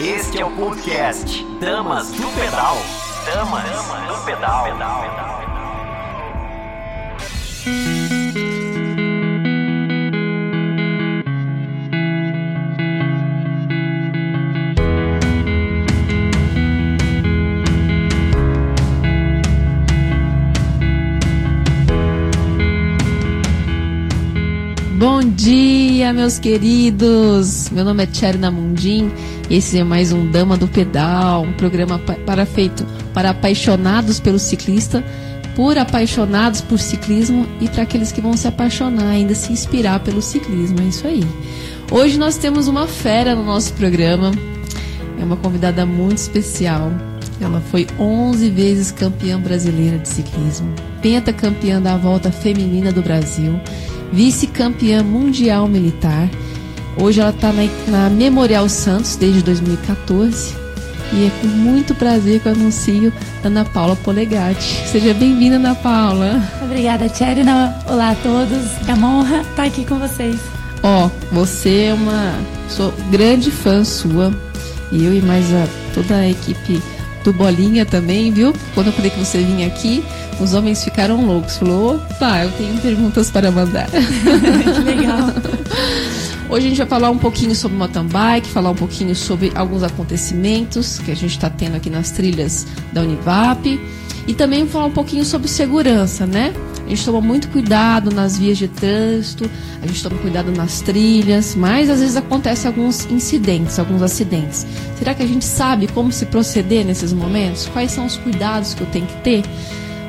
Este é o podcast Damas do Pedal. Damas do Pedal. Bom dia, meus queridos! Meu nome é Thierry Namundim. Esse é mais um Dama do Pedal, um programa pa- para feito para apaixonados pelo ciclista, por apaixonados por ciclismo e para aqueles que vão se apaixonar, ainda se inspirar pelo ciclismo. É isso aí. Hoje nós temos uma fera no nosso programa. É uma convidada muito especial. Ela foi 11 vezes campeã brasileira de ciclismo, pentacampeã da Volta Feminina do Brasil, vice-campeã mundial militar. Hoje ela está na, na Memorial Santos desde 2014 e é com muito prazer que eu anuncio Ana Paula Polegatti. Seja bem-vinda, Ana Paula. Obrigada. Não, Olá a todos. É uma honra estar aqui com vocês. Ó, você é uma. Sou grande fã sua. E eu e mais a, toda a equipe do Bolinha também, viu? Quando eu falei que você vinha aqui, os homens ficaram loucos. Falou, opa, eu tenho perguntas para mandar. que legal. Hoje a gente vai falar um pouquinho sobre mountain bike, falar um pouquinho sobre alguns acontecimentos que a gente está tendo aqui nas trilhas da Univap e também falar um pouquinho sobre segurança, né? A gente toma muito cuidado nas vias de trânsito, a gente toma cuidado nas trilhas, mas às vezes acontecem alguns incidentes, alguns acidentes. Será que a gente sabe como se proceder nesses momentos? Quais são os cuidados que eu tenho que ter?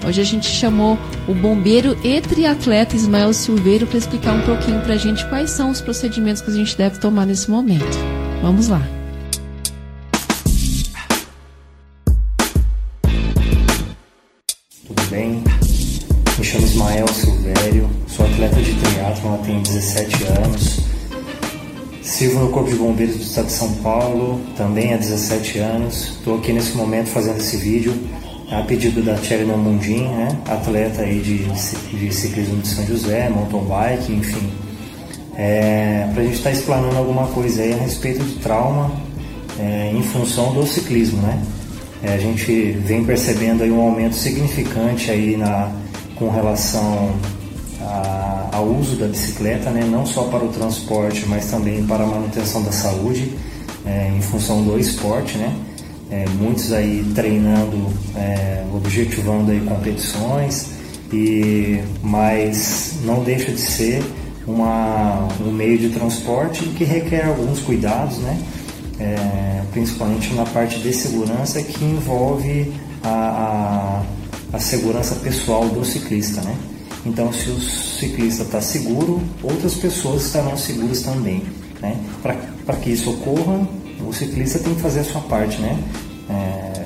Hoje a gente chamou o bombeiro e triatleta Ismael Silveiro para explicar um pouquinho para a gente quais são os procedimentos que a gente deve tomar nesse momento. Vamos lá. Tudo bem? Me chamo Ismael Silvério, sou atleta de triatlon, tenho 17 anos. Sirvo no Corpo de Bombeiros do Estado de São Paulo, também há 17 anos. Estou aqui nesse momento fazendo esse vídeo a pedido da Thierry Namundim, né? atleta aí de, de ciclismo de São José, mountain bike, enfim. É, para a gente estar tá explanando alguma coisa aí a respeito de trauma é, em função do ciclismo, né? É, a gente vem percebendo aí um aumento significante aí na, com relação ao uso da bicicleta, né? não só para o transporte, mas também para a manutenção da saúde, é, em função do esporte, né? É, muitos aí treinando, é, objetivando aí competições, e, mas não deixa de ser uma, um meio de transporte que requer alguns cuidados, né? É, principalmente na parte de segurança que envolve a, a, a segurança pessoal do ciclista, né? Então, se o ciclista está seguro, outras pessoas estarão seguras também, né? Para que isso ocorra, o ciclista tem que fazer a sua parte, né? É,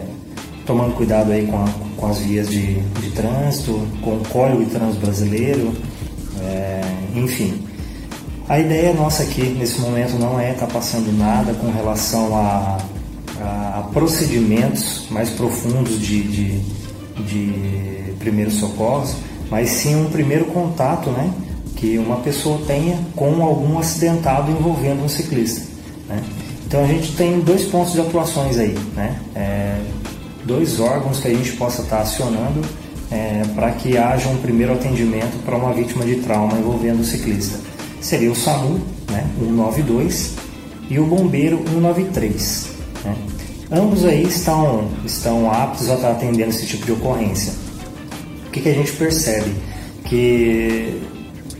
tomando cuidado aí com, a, com as vias de, de trânsito, com o Código de Trânsito Brasileiro, é, enfim. A ideia nossa aqui nesse momento não é estar tá passando nada com relação a, a, a procedimentos mais profundos de, de, de primeiros socorros, mas sim um primeiro contato né, que uma pessoa tenha com algum acidentado envolvendo um ciclista. Né? Então a gente tem dois pontos de atuações aí, né? É, dois órgãos que a gente possa estar acionando é, para que haja um primeiro atendimento para uma vítima de trauma envolvendo o ciclista seria o SAMU, né, 192, e o Bombeiro 193. Né. Ambos aí estão, estão aptos a estar atendendo esse tipo de ocorrência. O que, que a gente percebe? Que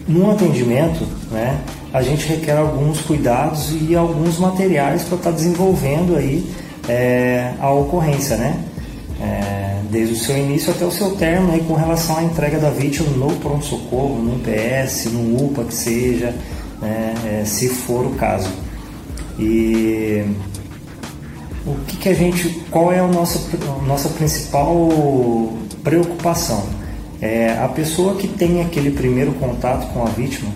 no atendimento, né, a gente requer alguns cuidados e alguns materiais para estar desenvolvendo aí é, a ocorrência, né? É, desde o seu início até o seu término aí, com relação à entrega da vítima no pronto-socorro, no PS, no UPA que seja, né, é, se for o caso. E o que, que a gente, qual é a nossa, a nossa principal preocupação? É a pessoa que tem aquele primeiro contato com a vítima,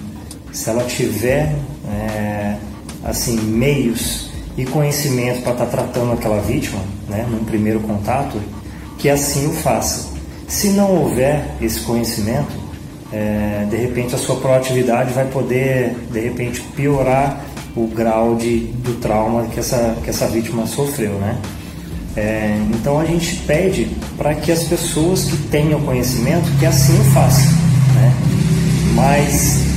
se ela tiver é, assim meios e conhecimento para estar tá tratando aquela vítima, né, num primeiro contato, que assim o faça. Se não houver esse conhecimento, é, de repente a sua proatividade vai poder, de repente, piorar o grau de, do trauma que essa, que essa vítima sofreu, né? É, então a gente pede para que as pessoas que tenham conhecimento que assim o façam, né? Mas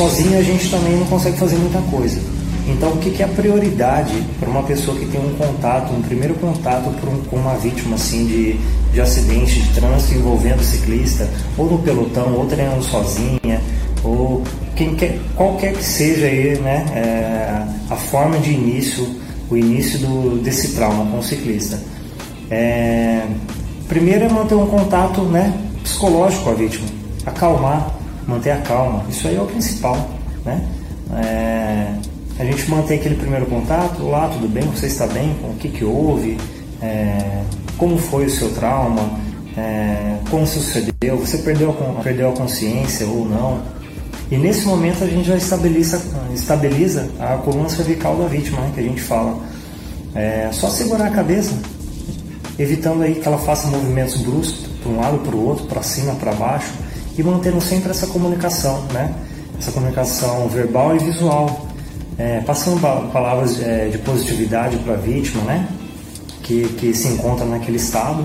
sozinho a gente também não consegue fazer muita coisa. Então o que, que é a prioridade para uma pessoa que tem um contato, um primeiro contato um, com uma vítima assim de, de acidente de trânsito envolvendo ciclista, ou no pelotão, ou treinando sozinha, ou quem quer, qualquer que seja aí, né, é, a forma de início, o início do, desse trauma com o ciclista. É, primeiro é manter um contato né, psicológico com a vítima, acalmar, manter a calma, isso aí é o principal. Né? É, a gente mantém aquele primeiro contato, lá tudo bem, você está bem, com o que, que houve, é, como foi o seu trauma, é, como sucedeu, você perdeu, perdeu a consciência ou não, e nesse momento a gente já estabiliza, estabiliza a coluna cervical da vítima, né, que a gente fala. É só segurar a cabeça, evitando aí que ela faça movimentos bruscos para um lado, para o outro, para cima, para baixo, e mantendo sempre essa comunicação, né? Essa comunicação verbal e visual, é, passando palavras é, de positividade para a vítima, né? Que, que se encontra naquele estado.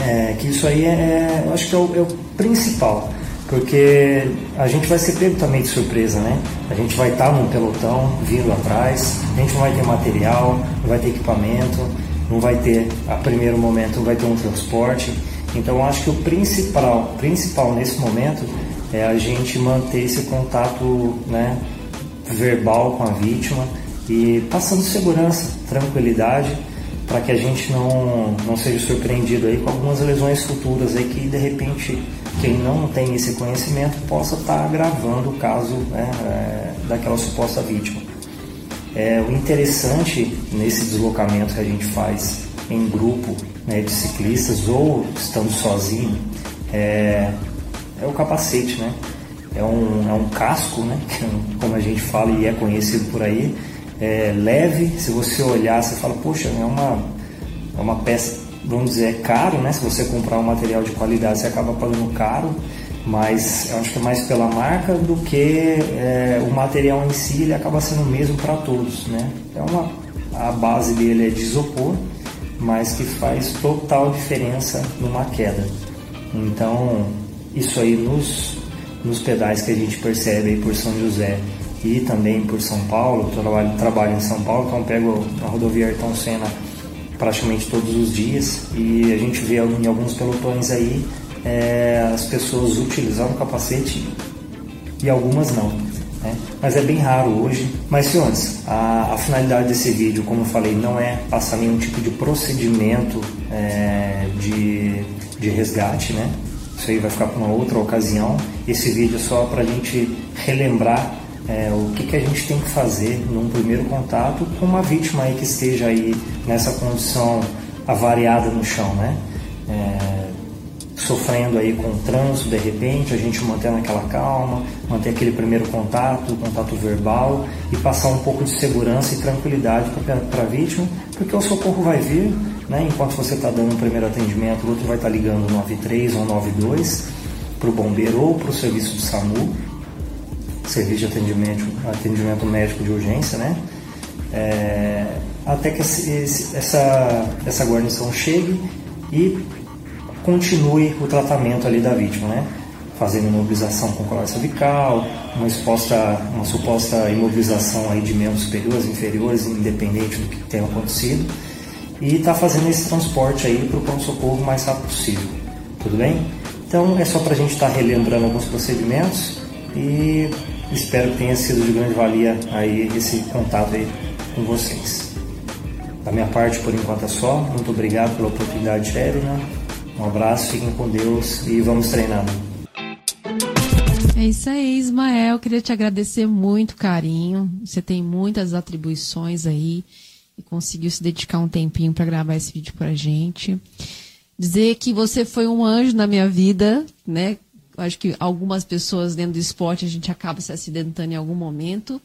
É, que isso aí é, eu acho que é o, é o principal porque a gente vai ser pego também de surpresa, né? A gente vai estar num pelotão vindo atrás, a gente não vai ter material, não vai ter equipamento, não vai ter, a primeiro momento, não vai ter um transporte. Então, acho que o principal, principal nesse momento é a gente manter esse contato né, verbal com a vítima e passando segurança, tranquilidade, para que a gente não, não seja surpreendido aí com algumas lesões futuras aí que de repente quem não tem esse conhecimento possa estar agravando o caso né, é, daquela suposta vítima. É, o interessante nesse deslocamento que a gente faz em grupo né, de ciclistas ou estando sozinho é, é o capacete, né? É um, é um casco, né? Como a gente fala e é conhecido por aí. É leve, se você olhar, você fala, poxa, é uma, é uma peça vamos dizer, é caro, né? Se você comprar um material de qualidade, você acaba pagando caro, mas eu acho que é mais pela marca do que é, o material em si, ele acaba sendo o mesmo para todos, né? É uma, a base dele é de isopor, mas que faz total diferença numa queda. Então, isso aí nos, nos pedais que a gente percebe aí por São José e também por São Paulo, trabalho, trabalho em São Paulo, então pego a rodovia Ayrton Senna praticamente todos os dias e a gente vê em alguns pelotões aí é, as pessoas utilizando capacete e algumas não. Né? Mas é bem raro hoje. Mas, senhores, a, a, finalidade desse vídeo, como eu falei, não é passar nenhum tipo de procedimento é, de, de resgate, né? Isso aí vai ficar para uma outra ocasião. Esse vídeo é só para a gente relembrar é, o que, que a gente tem que fazer num primeiro contato com uma vítima aí que esteja aí nessa condição avariada no chão, né? É, sofrendo aí com o trânsito de repente, a gente mantendo aquela calma, manter aquele primeiro contato, contato verbal e passar um pouco de segurança e tranquilidade para a vítima, porque o socorro vai vir, né? Enquanto você está dando um primeiro atendimento, o outro vai estar tá ligando 93 ou 92 para o bombeiro ou para o serviço do SAMU serviço de atendimento, atendimento médico de urgência, né? É, até que esse, essa, essa guarnição chegue e continue o tratamento ali da vítima, né? Fazendo imobilização com colar cervical, uma, exposta, uma suposta imobilização aí de membros superiores, inferiores, independente do que tenha acontecido, e está fazendo esse transporte aí para o pronto-socorro o mais rápido possível. Tudo bem? Então é só para a gente estar tá relembrando alguns procedimentos e Espero que tenha sido de grande valia aí esse contato aí com vocês. Da minha parte, por enquanto é só. Muito obrigado pela oportunidade, Sherina. Um abraço, fiquem com Deus e vamos treinando. É isso aí, Ismael. Queria te agradecer muito, carinho. Você tem muitas atribuições aí e conseguiu se dedicar um tempinho para gravar esse vídeo para gente. Dizer que você foi um anjo na minha vida, né? Acho que algumas pessoas dentro do esporte a gente acaba se acidentando em algum momento.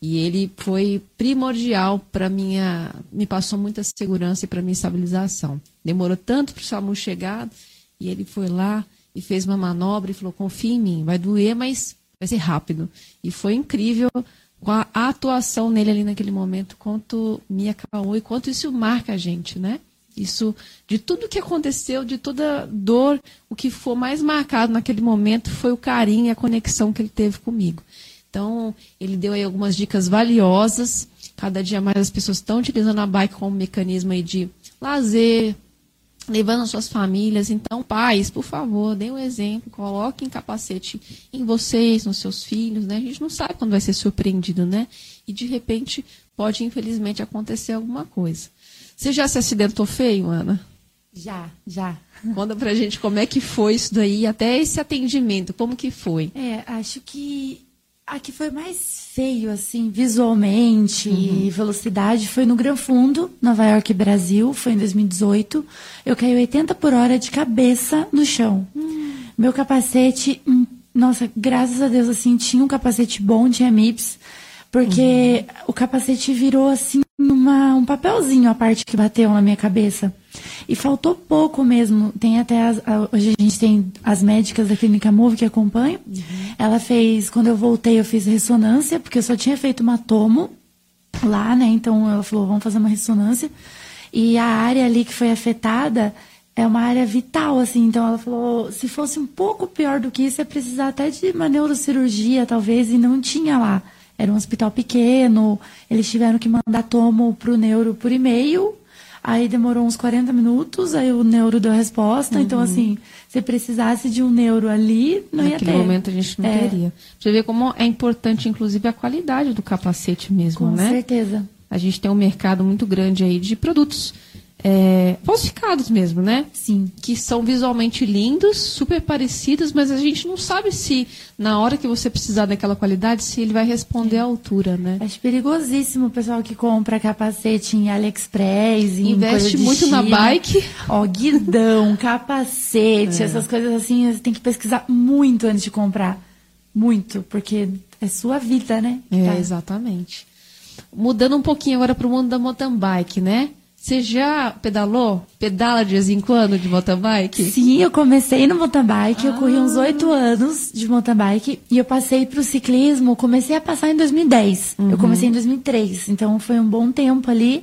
E ele foi primordial para minha. Me passou muita segurança e para minha estabilização. Demorou tanto para o SAMU chegar e ele foi lá e fez uma manobra e falou: confia em mim, vai doer, mas vai ser rápido. E foi incrível com a atuação nele ali naquele momento, quanto me acalmou e quanto isso marca a gente, né? Isso, de tudo que aconteceu, de toda dor, o que for mais marcado naquele momento foi o carinho e a conexão que ele teve comigo. Então, ele deu aí algumas dicas valiosas. Cada dia mais as pessoas estão utilizando a bike como mecanismo aí de lazer, levando suas famílias. Então, pais, por favor, deem um exemplo, coloquem capacete em vocês, nos seus filhos, né? A gente não sabe quando vai ser surpreendido, né? E de repente pode, infelizmente, acontecer alguma coisa. Você já se acidentou feio, Ana? Já, já. Conta pra gente como é que foi isso daí, até esse atendimento, como que foi? É, acho que a que foi mais feio, assim, visualmente e velocidade foi no Gran Fundo, Nova York, Brasil. Foi em 2018. Eu caí 80 por hora de cabeça no chão. Meu capacete, hum, nossa, graças a Deus, assim, tinha um capacete bom, tinha MIPS. Porque o capacete virou, assim, uma, um papelzinho a parte que bateu na minha cabeça. E faltou pouco mesmo. Tem até as- a- hoje a gente tem as médicas da clínica Move que acompanham. Ela fez, quando eu voltei, eu fiz ressonância, porque eu só tinha feito uma tomo lá, né? Então ela falou, vamos fazer uma ressonância. E a área ali que foi afetada é uma área vital, assim. Então ela falou, se fosse um pouco pior do que isso, ia precisar até de uma neurocirurgia, talvez, e não tinha lá. Era um hospital pequeno, eles tiveram que mandar tomo pro neuro por e-mail. Aí demorou uns 40 minutos, aí o neuro deu a resposta. Então, assim, se precisasse de um neuro ali, não ia Naquele ter. momento a gente não É, teria. Você ver como é importante, inclusive, a qualidade do capacete mesmo, Com né? certeza. A gente tem um mercado muito grande aí de produtos é, falsificados mesmo, né? Sim. Que são visualmente lindos, super parecidos, mas a gente não sabe se na hora que você precisar daquela qualidade, se ele vai responder à altura, né? Acho perigosíssimo o pessoal que compra capacete em AliExpress, em Investe muito na China. bike. Ó, guidão, capacete, essas coisas assim, você tem que pesquisar muito antes de comprar. Muito, porque é sua vida, né? É, Tá. exatamente. Mudando um pouquinho agora para o mundo da mountain bike, né? Você já pedalou? Pedala de vez em quando de mountain bike? Sim, eu comecei no mountain bike, eu corri Ah. uns oito anos de mountain bike e eu passei pro ciclismo, comecei a passar em 2010. Uhum. Eu comecei em 2003, então foi um bom tempo ali.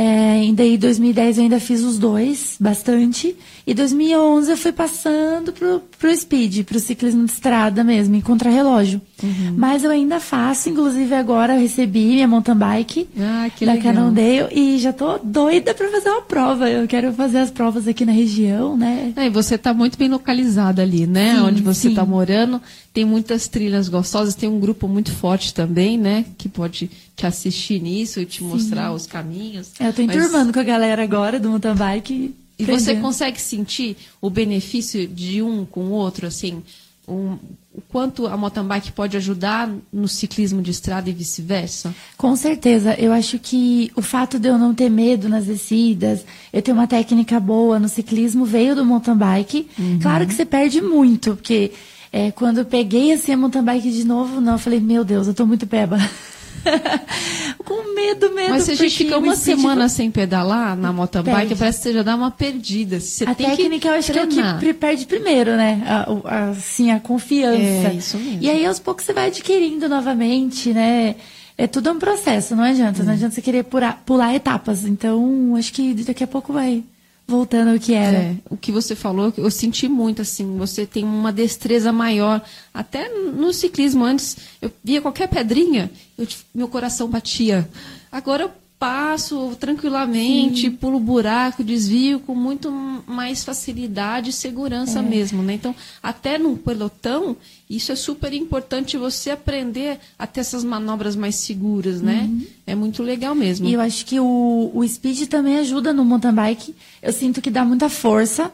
É, e daí, em 2010 eu ainda fiz os dois, bastante. E 2011 eu fui passando pro, pro speed, pro ciclismo de estrada mesmo, em contrarrelógio. Uhum. Mas eu ainda faço, inclusive agora eu recebi minha mountain bike Ah, que da legal. E já tô doida pra fazer uma prova. Eu quero fazer as provas aqui na região, né? É, e você está muito bem localizada ali, né? Sim, Onde você sim. está morando. Tem muitas trilhas gostosas, tem um grupo muito forte também, né? Que pode te assistir nisso e te mostrar os caminhos. Eu tô Mas- enturmando com a galera agora do mountain bike. E você consegue sentir o benefício de um com o outro, assim? um- o quanto a mountain bike pode ajudar no ciclismo de estrada e vice-versa? Com certeza. Eu acho que o fato de eu não ter medo nas descidas, eu ter uma técnica boa no ciclismo, veio do mountain bike. Uhum. Claro que você perde muito, porque é, quando eu peguei assim, a mountain bike de novo, não, eu falei, meu Deus, eu tô muito peba. Com medo mesmo. Mas se a gente fica uma speed- semana sem pedalar na mountain bike, parece que você já dá uma perdida. Você A técnica eu acho que é o que treinar. perde primeiro, né? A, a- assim, a confiança. É, isso mesmo. E aí, aos poucos, você vai adquirindo novamente, né? É tudo um processo, não adianta. Não adianta você querer pular, pular etapas. Então, acho que daqui a pouco vai voltando ao que era. É, o que você falou, eu senti muito assim. Você tem uma destreza maior. Até no ciclismo antes, eu via qualquer pedrinha, eu, meu coração batia. Agora eu passo tranquilamente, pulo buraco, desvio com muito mais facilidade e segurança mesmo, né? Então, até num pelotão, isso é super importante você aprender a ter essas manobras mais seguras, né? É muito legal mesmo. E eu acho que o, o speed também ajuda no mountain bike. Eu sinto que dá muita força.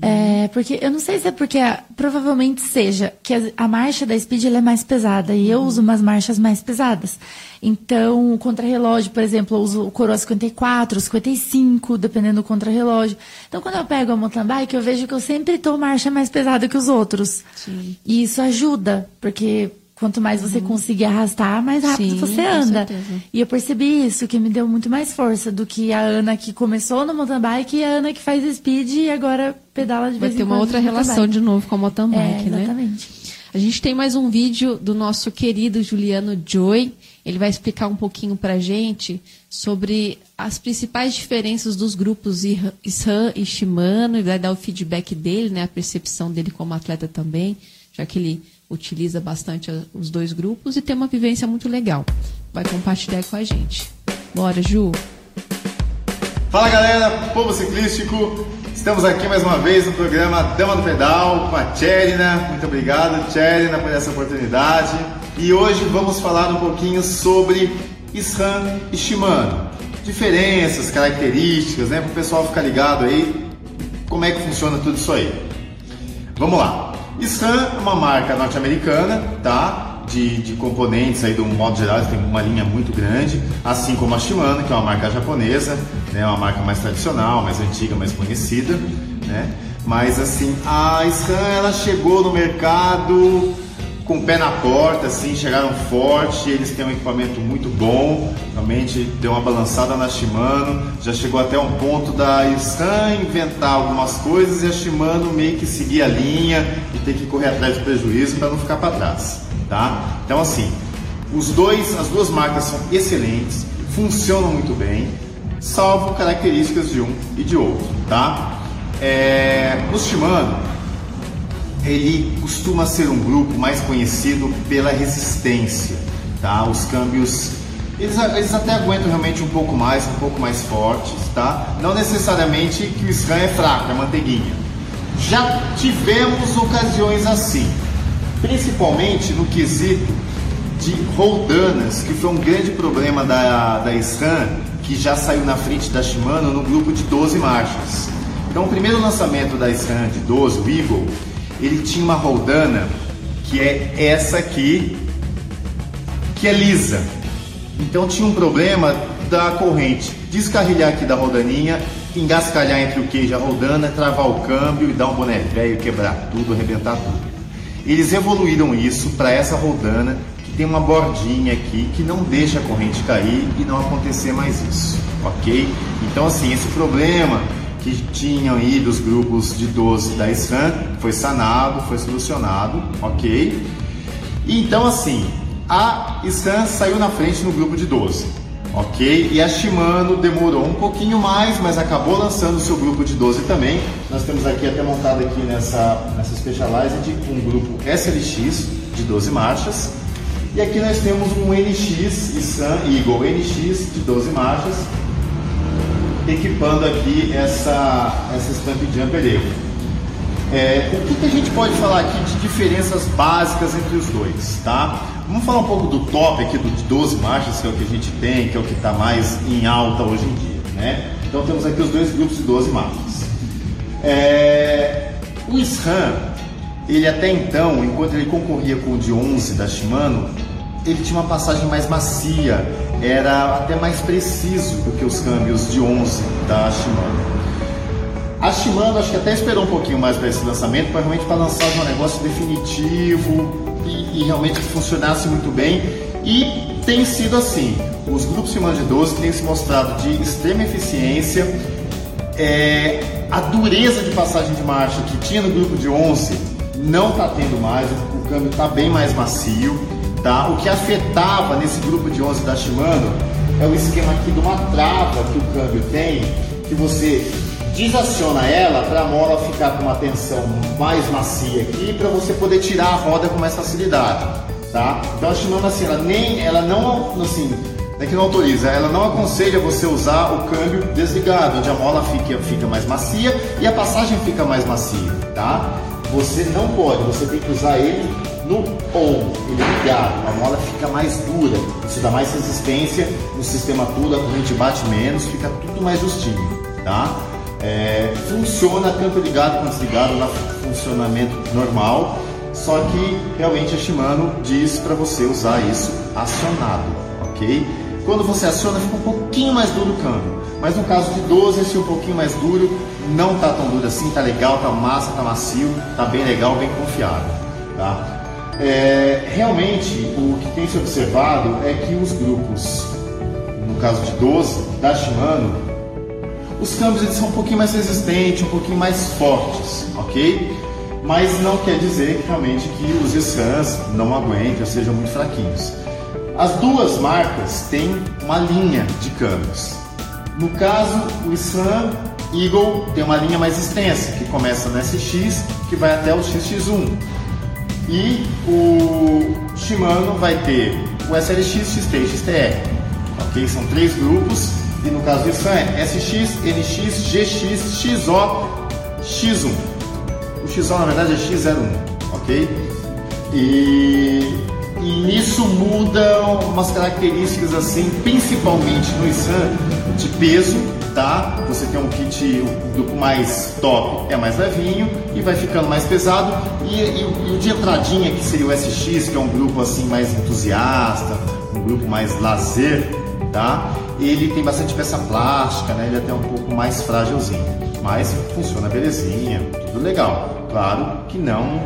É, porque eu não sei se é porque provavelmente seja que a, a marcha da speed é mais pesada e eu uso umas marchas mais pesadas. Então, o contrarrelógio, por exemplo, eu uso o coroa 54, 55, dependendo do contrarrelógio. Então, quando eu pego a mountain bike, eu vejo que eu sempre estou marcha mais pesada que os outros. Sim. E isso ajuda, porque quanto mais você conseguir arrastar, mais rápido Sim, você anda. E eu percebi isso, que me deu muito mais força do que a Ana que começou no mountain bike e a Ana que faz speed e agora pedala de Vai vez ter em uma quando outra no mountain relação bike. de novo com a mountain bike, é, né? exatamente. A gente tem mais um vídeo do nosso querido Juliano Joy. Ele vai explicar um pouquinho pra gente sobre as principais diferenças dos grupos Ishan e Shimano e vai dar o feedback dele, né, a percepção dele como atleta também, já que ele utiliza bastante os dois grupos e tem uma vivência muito legal. Vai compartilhar com a gente. Bora, Ju! Fala galera, povo ciclístico, estamos aqui mais uma vez no programa Dama do Pedal com a Tcherina. Muito obrigado, Tcherina, por essa oportunidade. E hoje vamos falar um pouquinho sobre SRAM e Shimano. Diferenças, características, né? Para o pessoal ficar ligado aí como é que funciona tudo isso aí. Vamos lá. SRAM é uma marca norte-americana, tá? de, de componentes aí do modo geral, tem uma linha muito grande, assim como a Shimano, que é uma marca japonesa, né, uma marca mais tradicional, mais antiga, mais conhecida, né? Mas assim, a SRAM ela chegou no mercado com o pé na porta, assim, chegaram forte, eles têm um equipamento muito bom, realmente deu uma balançada na Shimano, já chegou até um ponto da SRAM inventar algumas coisas e a Shimano meio que seguir a linha e ter que correr atrás do prejuízo para não ficar para trás tá? Então assim, os dois, as duas marcas são excelentes, funcionam muito bem, salvo características de um e de outro, tá? É, o Shimano, ele costuma ser um grupo mais conhecido pela resistência, tá? Os câmbios eles, eles, até aguentam realmente um pouco mais, um pouco mais fortes, tá? Não necessariamente que o SRAM é fraco, é manteiguinha. Já tivemos ocasiões assim, principalmente no quesito de roldanas, que foi um grande problema da, da SRAM, que já saiu na frente da Shimano no grupo de 12 marchas. Então, o primeiro lançamento da SRAM de 12, o Eagle, ele tinha uma roldana que é essa aqui, que é lisa. Então, tinha um problema da corrente descarrilhar aqui da rodaninha, engascalhar entre o queijo e a rodana, travar o câmbio e dar um boné velho, quebrar tudo, arrebentar tudo. Eles evoluíram isso para essa rodana que tem uma bordinha aqui que não deixa a corrente cair e não acontecer mais isso, ok? Então assim, esse problema que tinham aí dos grupos de 12 da SRAM foi sanado, foi solucionado, ok? Então assim, a SRAM saiu na frente no grupo de 12 ok? E a Shimano demorou um pouquinho mais, mas acabou lançando o seu grupo de 12 também. Nós temos aqui até montado aqui nessa, nessa Specialized um grupo SLX de 12 marchas. E aqui nós temos um NX Sun Eagle NX de 12 marchas, equipando aqui essa, essa Stamp Jumper Evo. É, o que, que, a gente pode falar aqui de diferenças básicas entre os dois, tá? Vamos falar um pouco do top aqui, do de 12 marchas, que é o que a gente tem, que é o que está mais em alta hoje em dia, né? Então temos aqui os dois grupos de 12 marchas. É, o SRAM, ele até então, enquanto ele concorria com o de 11 da Shimano, ele tinha uma passagem mais macia, era até mais preciso do que os câmbios de 11 da Shimano. A Shimano acho que até esperou um pouquinho mais para esse lançamento, para realmente para lançar um negócio definitivo e, e, realmente funcionasse muito bem. E tem sido assim. Os grupos Shimano de 12 têm se mostrado de extrema eficiência. É, a dureza de passagem de marcha que tinha no grupo de 11 não está tendo mais, o câmbio está bem mais macio. Tá? O que afetava nesse grupo de 11 da Shimano é o esquema aqui de uma trava que o câmbio tem, que você desaciona ela para a mola ficar com uma tensão mais macia aqui para você poder tirar a roda com mais facilidade, tá? Então a Shimano assim, ela nem, ela não, assim, é que não autoriza, ela não aconselha você usar o câmbio desligado, onde a mola fica, fica mais macia e a passagem fica mais macia, tá? Você não pode, você tem que usar ele no on, ele ligado, a mola fica mais dura, você dá mais resistência no sistema todo, a corrente bate menos, fica tudo mais justinho, tá? É, funciona tanto ligado quanto desligado no funcionamento normal, só que realmente a Shimano diz para você usar isso acionado, ok? Quando você aciona fica um pouquinho mais duro o câmbio, mas no caso de 12 esse é um pouquinho mais duro, não tá tão duro assim, tá legal, tá massa, tá macio, tá bem legal, bem confiável, tá? É, realmente o que tem se observado é que os grupos, no caso de 12 da Shimano, os câmbios eles são um pouquinho mais resistentes, um pouquinho mais fortes, ok? mas não quer dizer realmente que os SRAMs não aguentem ou sejam muito fraquinhos. As duas marcas têm uma linha de câmbios. No caso, o SRAM Eagle tem uma linha mais extensa, que começa no SX, que vai até o XX1. E o Shimano vai ter o SLX, XT e XTR. Ok? São três grupos. E no caso do SRAM é SX, NX, GX, XO, X1. O XO na verdade é X01. Ok? E e nisso mudam umas características assim, principalmente no Issan, de peso, tá? Você tem um kit, o grupo mais top é mais levinho e vai ficando mais pesado. E, e, e, o de entradinha, que seria o SX, que é um grupo assim mais entusiasta, um grupo mais lazer, tá? Ele tem bastante peça plástica, né? Ele é até um pouco mais frágilzinho, mas funciona belezinha, tudo legal. Claro que não,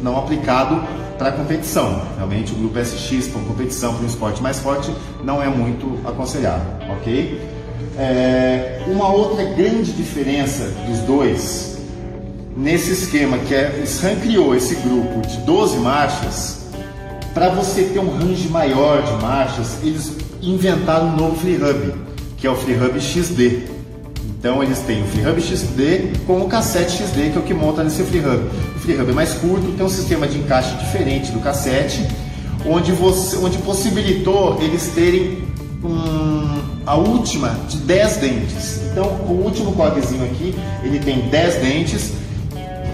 não aplicado para competição. Realmente o grupo SX para competição, para um esporte mais forte, não é muito aconselhável, ok? É, uma outra grande diferença dos dois, nesse esquema que é, SRAM criou esse grupo de 12 marchas, para você ter um range maior de marchas, eles inventaram um novo Free Hub, que é o Free Hub XD. Então eles têm o FreeHub XD com o cassete XD, que é o que monta nesse FreeHub. O FreeHub é mais curto, tem um sistema de encaixe diferente do cassete, onde, você, onde possibilitou eles terem um, a última de 10 dentes. Então o último cogzinho aqui, ele tem 10 dentes,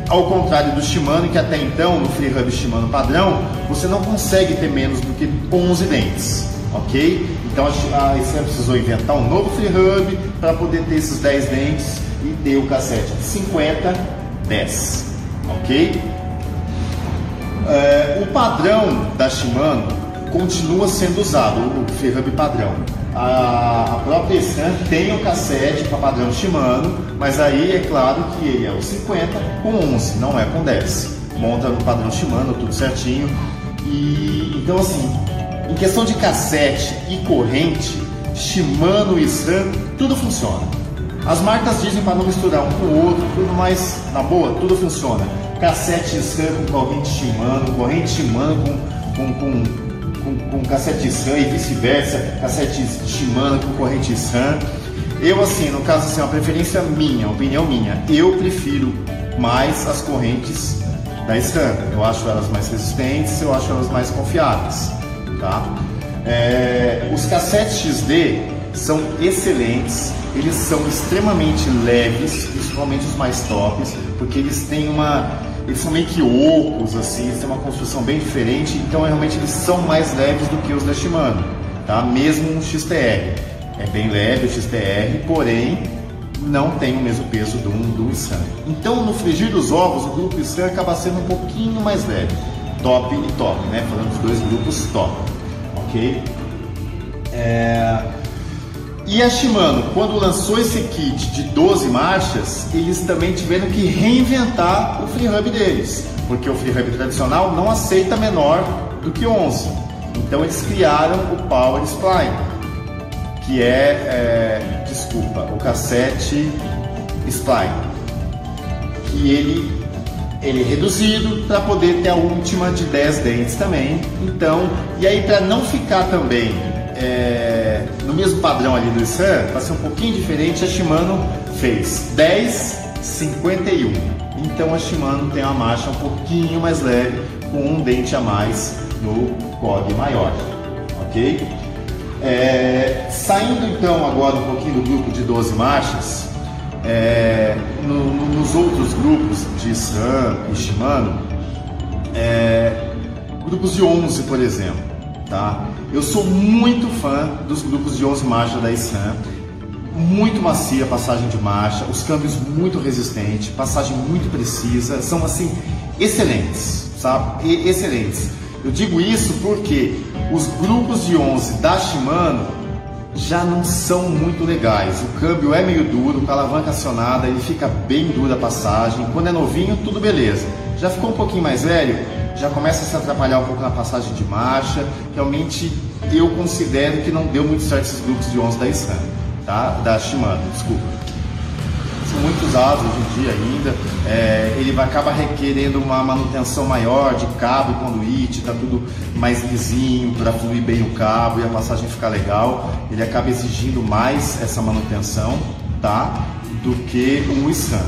ao contrário do Shimano, que até então no FreeHub Shimano padrão, você não consegue ter menos do que 11 dentes ok? Então a ICM precisou inventar um novo free hub para poder ter esses 10 dentes e ter o cassete de 50, 10, ok? É, o padrão da Shimano continua sendo usado, o free hub padrão. A, a própria Scan tem o cassete para padrão Shimano, mas aí é claro que ele é o 50 com 11, não é com 10. Monta no padrão Shimano, tudo certinho. E então assim, em questão de cassete e corrente, Shimano e SRAM, tudo funciona. As marcas dizem para não misturar um com o outro, tudo mais na boa, tudo funciona. Cassete SRAM com corrente Shimano, corrente Shimano com, com, com, com, com cassete SRAM e vice-versa, cassete Shimano com corrente SRAM. Eu, assim, no caso, assim, uma preferência minha, opinião minha, eu prefiro mais as correntes da SRAM. Eu acho elas mais resistentes, eu acho elas mais confiáveis. Tá? É, os cassetes XD são excelentes, eles são extremamente leves, principalmente os mais tops, porque eles têm uma. Eles são meio que ocos, assim, eles têm uma construção bem diferente, então realmente eles são mais leves do que os da Shimano, tá? Mesmo um XTR. É bem leve o XTR, porém não tem o mesmo peso do, do Issan. Então, no frigir dos ovos, o grupo Issan acaba sendo um pouquinho mais leve. Top e top, né? Falando dos dois grupos top É... E a Shimano, quando lançou esse kit de 12 marchas, eles também tiveram que reinventar o freehub deles, porque o freehub tradicional não aceita menor do que 11. Então eles criaram o Power Spline, que é, é desculpa, o cassete Spline, que ele ele é reduzido para poder ter a última de 10 dentes também. Então, e aí para não ficar também é, no mesmo padrão ali do Issan, para ser um pouquinho diferente, a Shimano fez 10, 51. Então a Shimano tem uma marcha um pouquinho mais leve, com um dente a mais no COG maior, ok? É, saindo então agora um pouquinho do grupo de 12 marchas, é, no, nos outros grupos de SRAM e Shimano, é, grupos de 11, por exemplo, tá? Eu sou muito fã dos grupos de 11 marchas da SRAM, muito macia a passagem de marcha, os câmbios muito resistentes, passagem muito precisa, são assim excelentes, sabe? E, excelentes. Eu digo isso porque os grupos de 11 da Shimano já não são muito legais. O câmbio é meio duro, com a alavanca acionada, ele fica bem dura a passagem. Quando é novinho, tudo beleza. Já ficou um pouquinho mais velho, já começa a se atrapalhar um pouco na passagem de marcha. Realmente, eu considero que não deu muito certo esses grupos de 11 da Isran, tá? Da Shimano, desculpa. Muito usado hoje em dia ainda. É, ele acaba requerendo uma manutenção maior de cabo e conduíte, tá tudo mais lisinho para fluir bem o cabo e a passagem ficar legal. Ele acaba exigindo mais essa manutenção, tá? Do que um SRAM.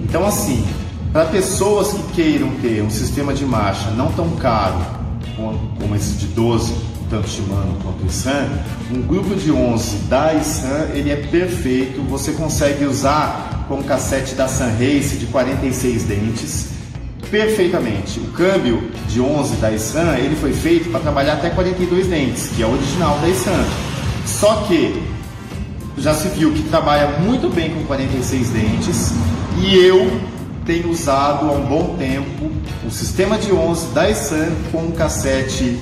Então assim, para pessoas que queiram ter um sistema de marcha não tão caro como esse de 12, tanto Shimano quanto Isran, um grupo de 11 da Isran ele é perfeito. Você consegue usar com o cassete da Sun Race de 46 dentes perfeitamente. O câmbio de 11 da Isran ele foi feito para trabalhar até 42 dentes, que é o original da Isran. Só que já se viu que trabalha muito bem com 46 dentes e eu tenho usado há um bom tempo o sistema de 11 da Isran com um cassete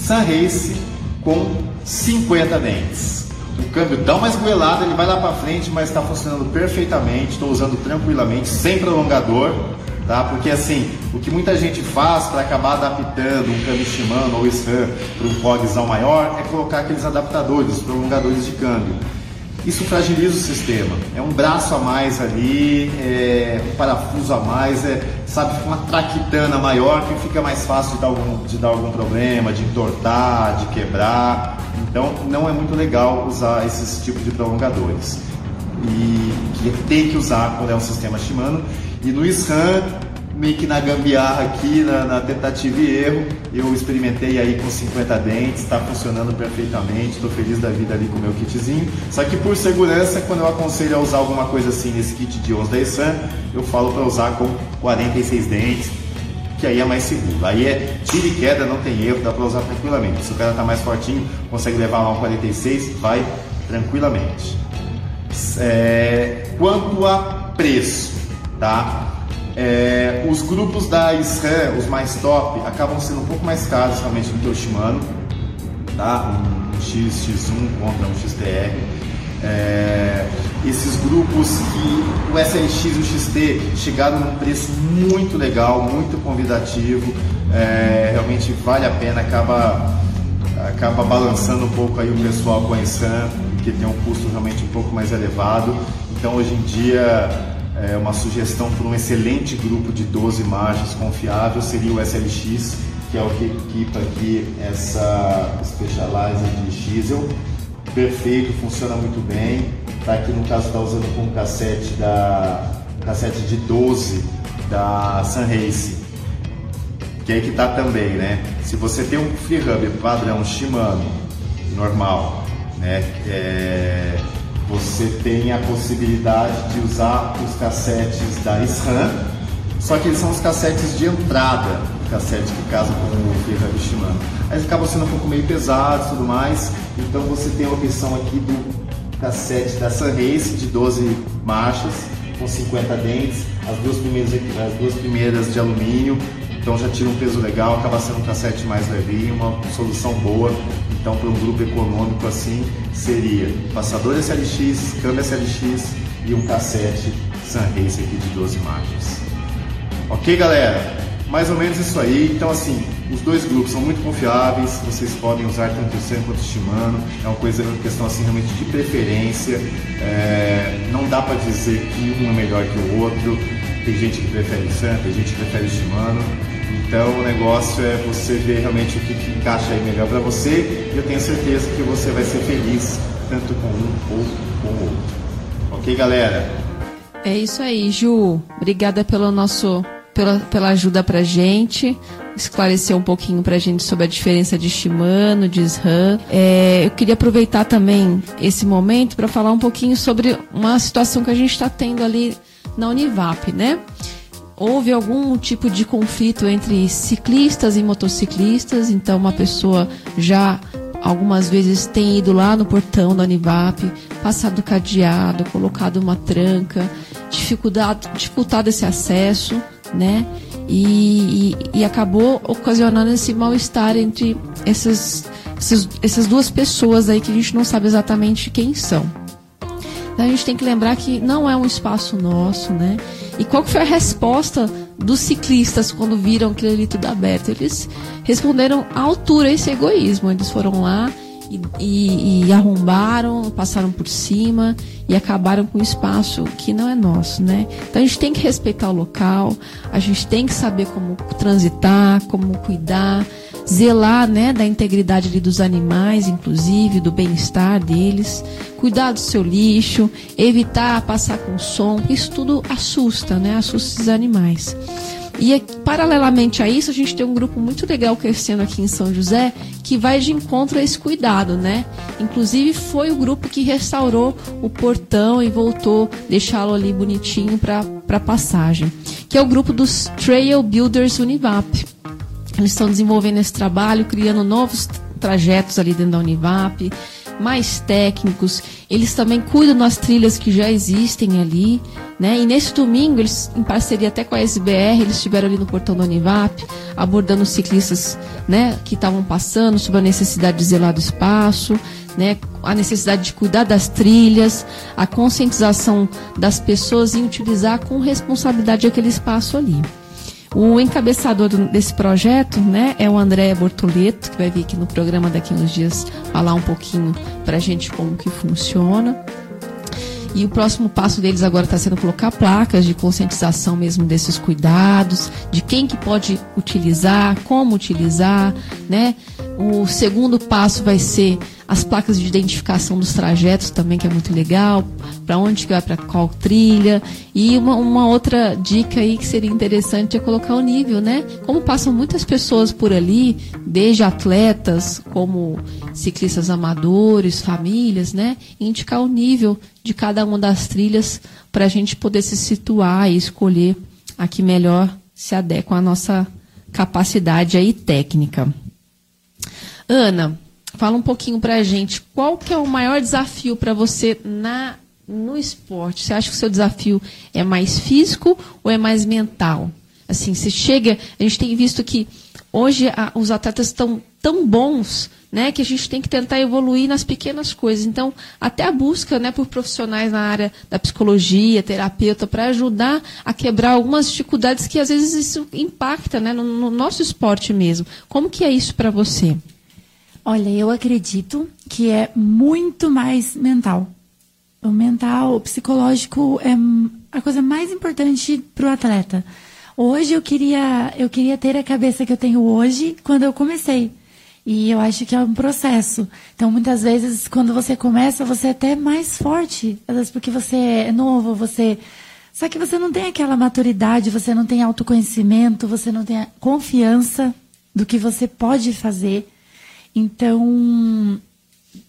Sunrace com 50 dentes. O câmbio dá uma esgoelada, ele vai lá para frente, mas está funcionando perfeitamente. Estou usando tranquilamente, sem prolongador, tá? Porque assim, o que muita gente faz para acabar adaptando um câmbio Shimano ou SRAM para um fogzão maior é colocar aqueles adaptadores, prolongadores de câmbio. Isso fragiliza o sistema. É um braço a mais ali, é um parafuso a mais, é, sabe, uma traquitana maior que fica mais fácil de dar, algum, de dar algum problema, de entortar, de quebrar. Então não é muito legal usar esses tipos de prolongadores. E que tem que usar quando é um sistema Shimano. E no SRAM meio que na gambiarra aqui, na, na, tentativa e erro. Eu experimentei aí com 50 dentes, está funcionando perfeitamente, estou feliz da vida ali com o meu kitzinho. Só que por segurança, quando eu aconselho a usar alguma coisa assim nesse kit de 11 da Essan, eu falo para usar com 46 dentes, que aí é mais seguro. Aí é tira e queda, não tem erro, dá para usar tranquilamente. Se o cara está mais fortinho, consegue levar lá um 46, vai tranquilamente. É, quanto a preço, tá? É, os grupos da SRAM, os mais top, acabam sendo um pouco mais caros realmente do que o Shimano, tá? Um, um X, X1 contra um XTR. É, esses grupos que o SLX e o XT chegaram num preço muito legal, muito convidativo, é, realmente vale a pena, acaba, acaba balançando um pouco aí o pessoal com a SRAM, que tem um custo realmente um pouco mais elevado. Então hoje em dia é, uma sugestão para um excelente grupo de 12 marchas confiável seria o SLX, que é o que equipa aqui essa Specializer de Diesel. Perfeito, funciona muito bem. Tá aqui no caso está usando com um cassete da cassete de 12 da Sunrace. Que é que tá também, né? Se você tem um free hub padrão Shimano normal, né? É você tem a possibilidade de usar os cassetes da SRAM, só que eles são os cassetes de entrada, cassete que casa com o Ferrari Shimano. Aí eles acabam sendo um pouco meio pesados e tudo mais, então você tem a opção aqui do cassete da Sunrace de 12 marchas, com 50 dentes, as duas primeiras, as duas primeiras de alumínio, então já tira um peso legal, acaba sendo um cassete mais levinho, uma solução boa. Então para um grupo econômico assim seria passador SLX, câmbio SLX e um cassete Sunrace aqui de 12 marchas. Ok galera? Mais ou menos isso aí. Então assim, os dois grupos são muito confiáveis, vocês podem usar tanto o Sam quanto o Shimano. É uma coisa, uma questão assim realmente de preferência. É, não dá para dizer que um é melhor que o outro. Tem gente que prefere o Sam, tem gente que prefere o Shimano. Então o negócio é você ver realmente o que, que encaixa aí melhor para você e eu tenho certeza que você vai ser feliz tanto com um ou com o outro. Ok, galera? É isso aí, Ju. Obrigada pelo nosso pela, pela ajuda pra gente, esclarecer um pouquinho pra gente sobre a diferença de Shimano, de SRAM. É, eu queria aproveitar também esse momento para falar um pouquinho sobre uma situação que a gente está tendo ali na Univap, né? Houve algum tipo de conflito entre ciclistas e motociclistas, então uma pessoa já algumas vezes tem ido lá no portão da Univap, passado cadeado, colocado uma tranca, dificuldade, dificultado esse acesso, né? E, e, e acabou ocasionando esse mal-estar entre essas, essas, essas duas pessoas aí que a gente não sabe exatamente quem são. Então a gente tem que lembrar que não é um espaço nosso, né? E qual foi a resposta dos ciclistas quando viram aquilo ali tudo aberto? Eles responderam à altura esse egoísmo. Eles foram lá e, e, e arrombaram, passaram por cima e acabaram com o espaço que não é nosso, né? Então a gente tem que respeitar o local, a gente tem que saber como transitar, como cuidar, zelar, né, da integridade ali dos animais, inclusive do bem-estar deles, cuidar do seu lixo, evitar passar com som, isso tudo assusta, né? Assusta os animais. E paralelamente a isso, a gente tem um grupo muito legal crescendo aqui em São José que vai de encontro a esse cuidado, né? Inclusive foi o grupo que restaurou o portão e voltou deixá-lo ali bonitinho para passagem, que é o grupo dos Trail Builders Univap. Eles estão desenvolvendo esse trabalho, criando novos trajetos ali dentro da Univap, mais técnicos. Eles também cuidam das trilhas que já existem ali. Né? E nesse domingo, eles, em parceria até com a SBR, eles estiveram ali no portão da Univap, abordando os ciclistas né, que estavam passando sobre a necessidade de zelar do espaço, né, a necessidade de cuidar das trilhas, a conscientização das pessoas em utilizar com responsabilidade aquele espaço ali. O encabeçador desse projeto né, é o André Bortoleto, que vai vir aqui no programa daqui uns dias falar um pouquinho para a gente como que funciona. E o próximo passo deles agora está sendo colocar placas de conscientização mesmo desses cuidados, de quem que pode utilizar, como utilizar, né? O segundo passo vai ser as placas de identificação dos trajetos também, que é muito legal, para onde que vai, para qual trilha. E uma, uma, outra dica aí que seria interessante é colocar o nível, né? Como passam muitas pessoas por ali, desde atletas, como ciclistas amadores, famílias, né? Indicar o nível de cada uma das trilhas para a gente poder se situar e escolher a que melhor se adequa à nossa capacidade aí técnica. Ana, Fala um pouquinho para a gente, qual que é o maior desafio para você na no esporte? Você acha que o seu desafio é mais físico ou é mais mental? Assim, você chega, a gente tem visto que hoje a, os atletas estão tão bons, né, que a gente tem que tentar evoluir nas pequenas coisas. Então, até a busca, né, por profissionais na área da psicologia, terapeuta, para ajudar a quebrar algumas dificuldades que às vezes isso impacta, né, no, no nosso esporte mesmo. Como que é isso para você? Olha, eu acredito que é muito mais mental. O mental, o psicológico é a coisa mais importante para o atleta. Hoje eu queria, eu queria ter a cabeça que eu tenho hoje quando eu comecei. E eu acho que é um processo. Então, muitas vezes, quando você começa, você é até mais forte. Às vezes, porque você é novo, você. Só que você não tem aquela maturidade, você não tem autoconhecimento, você não tem confiança do que você pode fazer. Então,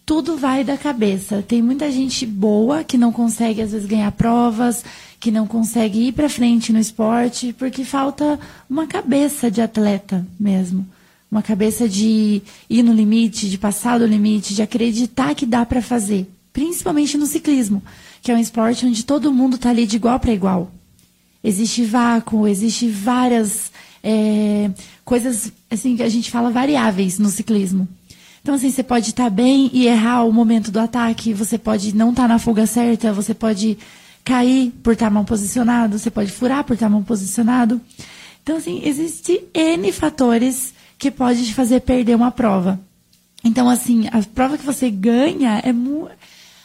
tudo vai da cabeça. Tem muita gente boa que não consegue, às vezes, ganhar provas, que não consegue ir para frente no esporte, porque falta uma cabeça de atleta mesmo. Uma cabeça de ir no limite, de passar do limite, de acreditar que dá para fazer. Principalmente no ciclismo, que é um esporte onde todo mundo está ali de igual para igual. Existe vácuo, existe várias é, coisas assim que a gente fala variáveis no ciclismo. Então, assim, você pode estar tá bem e errar o momento do ataque, você pode não estar tá na fuga certa, você pode cair por estar tá mal posicionado, você pode furar por estar mal posicionado. Então, assim, existe N fatores que pode te fazer perder uma prova. Então, assim, a prova que você ganha é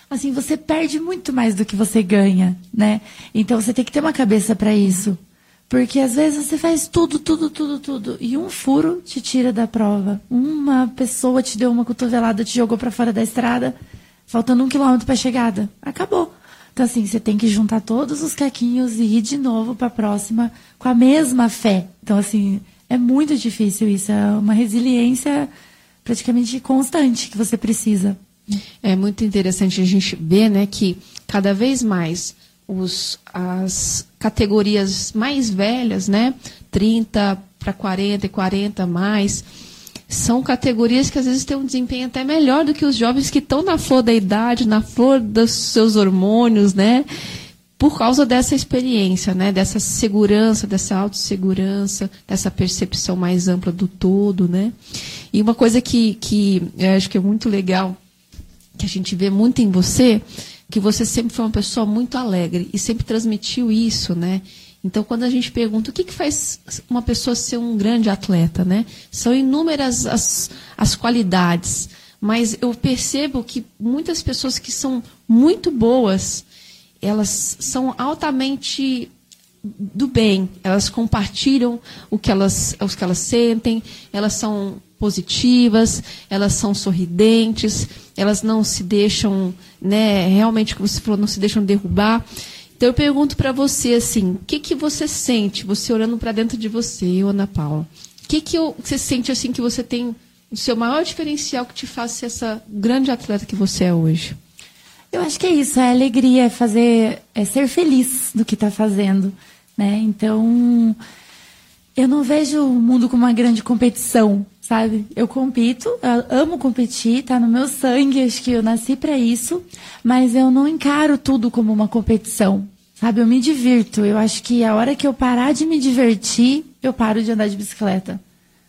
assim, você perde muito mais do que você ganha, né? Então você tem que ter uma cabeça para isso. Porque às vezes você faz tudo, tudo, tudo, tudo. E um furo te tira da prova. Uma pessoa te deu uma cotovelada, te jogou para fora da estrada, faltando um quilômetro para chegada. Acabou. Então, assim, você tem que juntar todos os caquinhos e ir de novo para a próxima com a mesma fé. Então, assim, é muito difícil isso. É uma resiliência praticamente constante que você precisa. É muito interessante a gente ver, né, que cada vez mais os, as categorias mais velhas, né? 30 para 40 e 40 mais, são categorias que às vezes têm um desempenho até melhor do que os jovens que estão na flor da idade, na flor dos seus hormônios, né? Por causa dessa experiência, né? Dessa segurança, dessa autossegurança, dessa percepção mais ampla do todo, né? E uma coisa que, que eu acho que é muito legal, que a gente vê muito em você, que você sempre foi uma pessoa muito alegre e sempre transmitiu isso, né? Então, quando a gente pergunta o que, que faz uma pessoa ser um grande atleta, né? São inúmeras as, as qualidades, mas eu percebo que muitas pessoas que são muito boas, elas são altamente do bem, elas compartilham o que elas, o que elas sentem, elas são positivas, elas são sorridentes, elas não se deixam, né, realmente, como você falou, não se deixam derrubar. Então eu pergunto para você assim, o que que você sente, você olhando para dentro de você, Ana Paula? O que que você sente assim que você tem o seu maior diferencial que te faz ser essa grande atleta que você é hoje? Eu acho que é isso, é alegria, é fazer, é ser feliz do que está fazendo, né? Então, eu não vejo o mundo como uma grande competição, sabe? Eu compito, eu amo competir, tá no meu sangue, acho que eu nasci para isso, mas eu não encaro tudo como uma competição, sabe? Eu me divirto. Eu acho que a hora que eu parar de me divertir, eu paro de andar de bicicleta.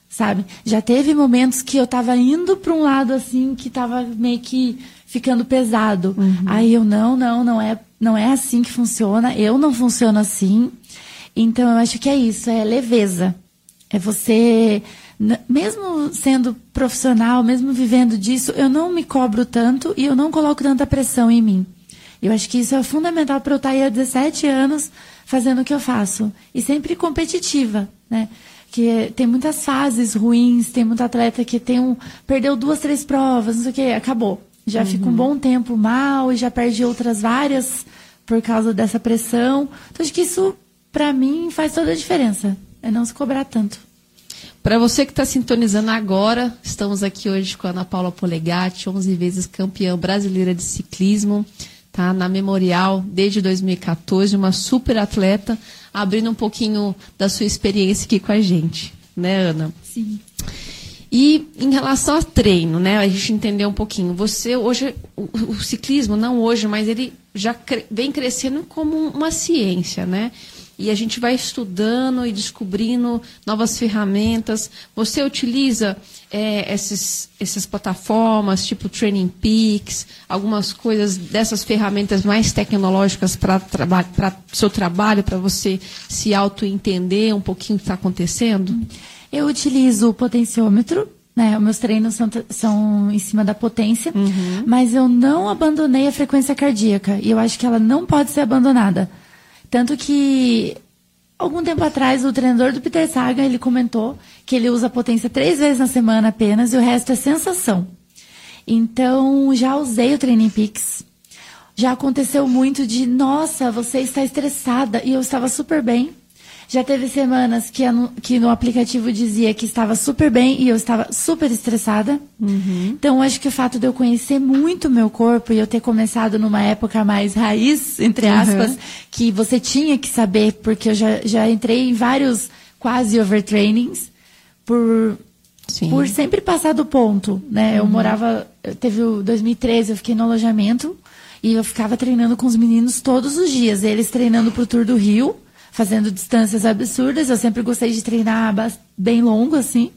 Sabe? Já teve momentos que eu tava indo para um lado assim que tava meio que ficando pesado. Uhum. Aí eu não, não, não é, não é assim que funciona. Eu não funciono assim. Então eu acho que é isso, é leveza. É você mesmo sendo profissional, mesmo vivendo disso, eu não me cobro tanto e eu não coloco tanta pressão em mim. Eu acho que isso é fundamental para eu estar aí há 17 anos fazendo o que eu faço. E sempre competitiva, né? Que tem muitas fases ruins, tem muito atleta que tem um, perdeu duas, três provas, não sei o que, acabou. Já uhum. fica um bom tempo mal e já perde outras várias por causa dessa pressão. Então, acho que isso, para mim, faz toda a diferença. É não se cobrar tanto. Para você que está sintonizando agora, estamos aqui hoje com a Ana Paula Polegatti, 11 vezes campeã brasileira de ciclismo, tá? Na Memorial desde 2014, uma super atleta, abrindo um pouquinho da sua experiência aqui com a gente, né, Ana? Sim. E em relação ao treino, né, a gente entendeu um pouquinho. Você hoje, o, o ciclismo, não hoje, mas ele já cre vem crescendo como uma ciência, né? e a gente vai estudando e descobrindo novas ferramentas. Você utiliza é, esses, essas plataformas, tipo Training Peaks, algumas coisas dessas ferramentas mais tecnológicas para o seu trabalho, para você se auto-entender um pouquinho o que está acontecendo? Eu utilizo o potenciômetro, né? Os meus treinos são, são em cima da potência, uhum. mas eu não abandonei a frequência cardíaca. E eu acho que ela não pode ser abandonada. Tanto que algum tempo atrás o treinador do Peter Sagan ele comentou que ele usa potência três vezes na semana apenas e o resto é sensação. Então já usei o Training Peaks. Já aconteceu muito de, nossa, você está estressada e eu estava super bem. Já teve semanas que, que no aplicativo dizia que estava super bem e eu estava super estressada. Uhum. Então, acho que o fato de eu conhecer muito o meu corpo e eu ter começado numa época mais raiz, entre aspas, uhum. que você tinha que saber, porque eu já, já entrei em vários quase overtrainings por, por sempre passar do ponto, né? Uhum. Eu morava, teve o 2013, eu fiquei no alojamento e eu ficava treinando com os meninos todos os dias, eles treinando pro Tour do Rio fazendo distâncias absurdas. Eu sempre gostei de treinar bem longo, assim.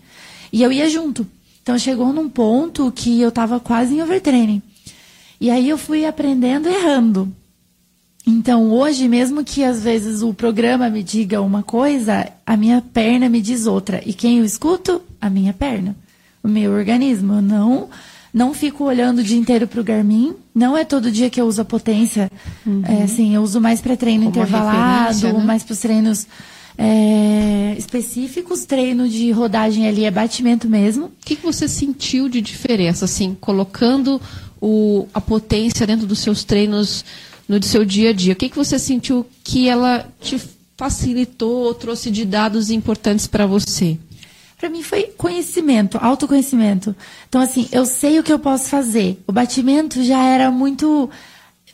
E eu ia junto. Então chegou num ponto que eu estava quase em overtraining. E aí eu fui aprendendo errando. Então hoje, mesmo que às vezes o programa me diga uma coisa, a minha perna me diz outra. E quem eu escuto? A minha perna. O meu organismo. Eu não não fico olhando o dia inteiro para o Garmin. Não é todo dia que eu uso a potência. Uhum. É, assim, eu uso mais para treino Como intervalado, né? mais para os treinos é, específicos. Treino de rodagem ali é batimento mesmo. O que, que você sentiu de diferença, assim, colocando o, a potência dentro dos seus treinos no seu dia a dia? O que, que você sentiu que ela te facilitou, trouxe de dados importantes para você? Para mim foi conhecimento, autoconhecimento. Então, assim, eu sei o que eu posso fazer. O batimento já era muito.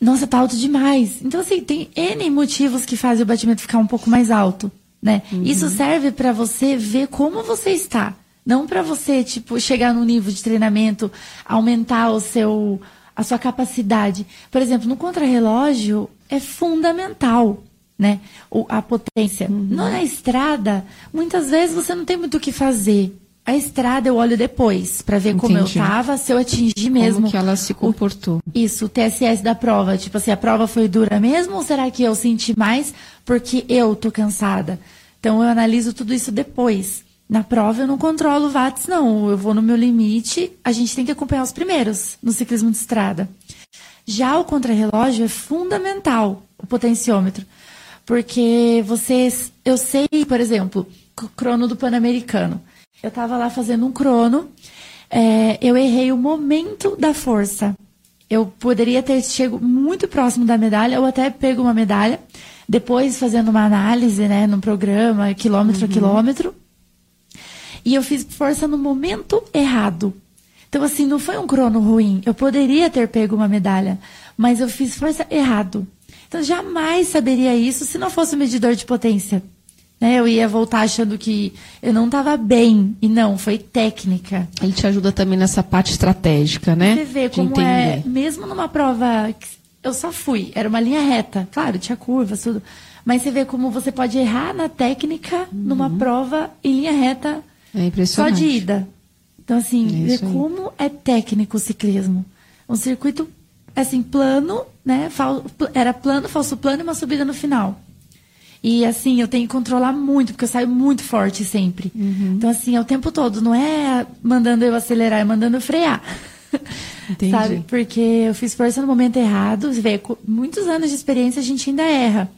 Nossa, tá alto demais. Então, assim, tem N motivos que fazem o batimento ficar um pouco mais alto, né? Uhum. Isso serve para você ver como você está. Não para você, tipo, chegar num nível de treinamento, aumentar o seu, a sua capacidade. Por exemplo, no contrarrelógio, é fundamental né? O, a potência. Uhum. Na estrada, muitas vezes você não tem muito o que fazer. A estrada eu olho depois para ver Entendi. como eu tava, se eu atingi mesmo. Como que ela se comportou. O, isso, o TSS da prova. Tipo assim, a prova foi dura mesmo ou será que eu senti mais porque eu tô cansada? Então eu analiso tudo isso depois. Na prova eu não controlo watts, não. Eu vou no meu limite. A gente tem que acompanhar os primeiros no ciclismo de estrada. Já o contrarrelógio é fundamental, o potenciômetro. Porque vocês, eu sei, por exemplo, o crono do Pan-Americano. Eu estava lá fazendo um crono, é, eu errei o momento da força. Eu poderia ter chego muito próximo da medalha, ou até pego uma medalha, depois fazendo uma análise, né, no programa, quilômetro a quilômetro. E eu fiz força no momento errado. Então, assim, não foi um crono ruim. Eu poderia ter pego uma medalha, mas eu fiz força errado. Então, jamais saberia isso se não fosse o medidor de potência. Né? Eu ia voltar achando que eu não estava bem. E não, foi técnica. Ele te ajuda também nessa parte estratégica, né? Você vê como entender. é, mesmo numa prova, eu só fui, era uma linha reta. Claro, tinha curvas, tudo. Mas você vê como você pode errar na técnica numa prova em linha reta É só impressionante. de ida. Então, assim, É ver como é técnico o ciclismo. Um circuito, assim, plano, né? Era plano, falso plano e uma subida no final. E, assim, eu tenho que controlar muito, porque eu saio muito forte sempre. Uhum. Então, assim, é o tempo todo. Não é mandando eu acelerar, é mandando eu frear. Entendi. Sabe? Porque eu fiz força no momento errado. Vê, com muitos anos de experiência a gente ainda erra.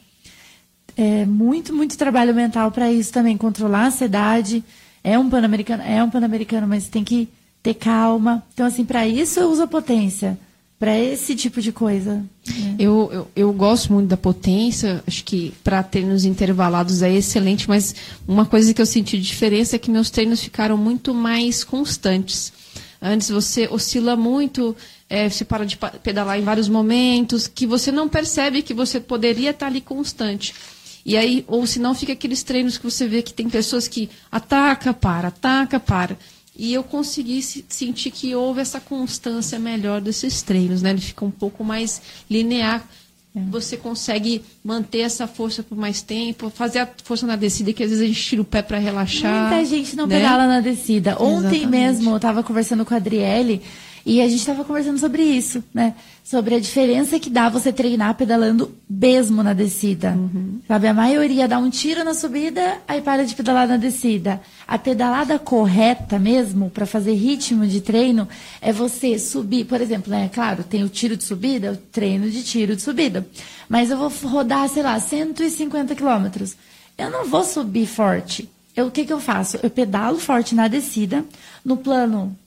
É muito, muito trabalho mental para isso também. Controlar a ansiedade. É um pan-americano, é um pan-americano, mas tem que ter calma. Então, assim, para isso eu uso a potência. Para esse tipo de coisa. né? Eu, eu, eu gosto muito da potência, acho que para treinos intervalados é excelente, mas uma coisa que eu senti de diferença é que meus treinos ficaram muito mais constantes. Antes você oscila muito, eh, você para de pedalar em vários momentos, que você não percebe que você poderia estar ali constante. E aí, ou se não, fica aqueles treinos que você vê que tem pessoas que ataca, para, ataca, para. E eu consegui se- sentir que houve essa constância melhor desses treinos, né? Ele fica um pouco mais linear. Você consegue manter essa força por mais tempo, fazer a força na descida, que às vezes a gente tira o pé para relaxar. Muita gente não né? pedala na descida. Ontem Exatamente. mesmo eu estava conversando com a Adriele e a gente estava conversando sobre isso, né? Sobre a diferença que dá você treinar pedalando mesmo na descida. Uhum. Sabe, a maioria dá um tiro na subida, aí para de pedalar na descida. A pedalada correta mesmo, para fazer ritmo de treino, é você subir, por exemplo, né? Claro, tem o tiro de subida, o treino de tiro de subida. Mas eu vou rodar, sei lá, 150 quilômetros. Eu não vou subir forte. Eu, o que, que eu faço? Eu pedalo forte na descida, no plano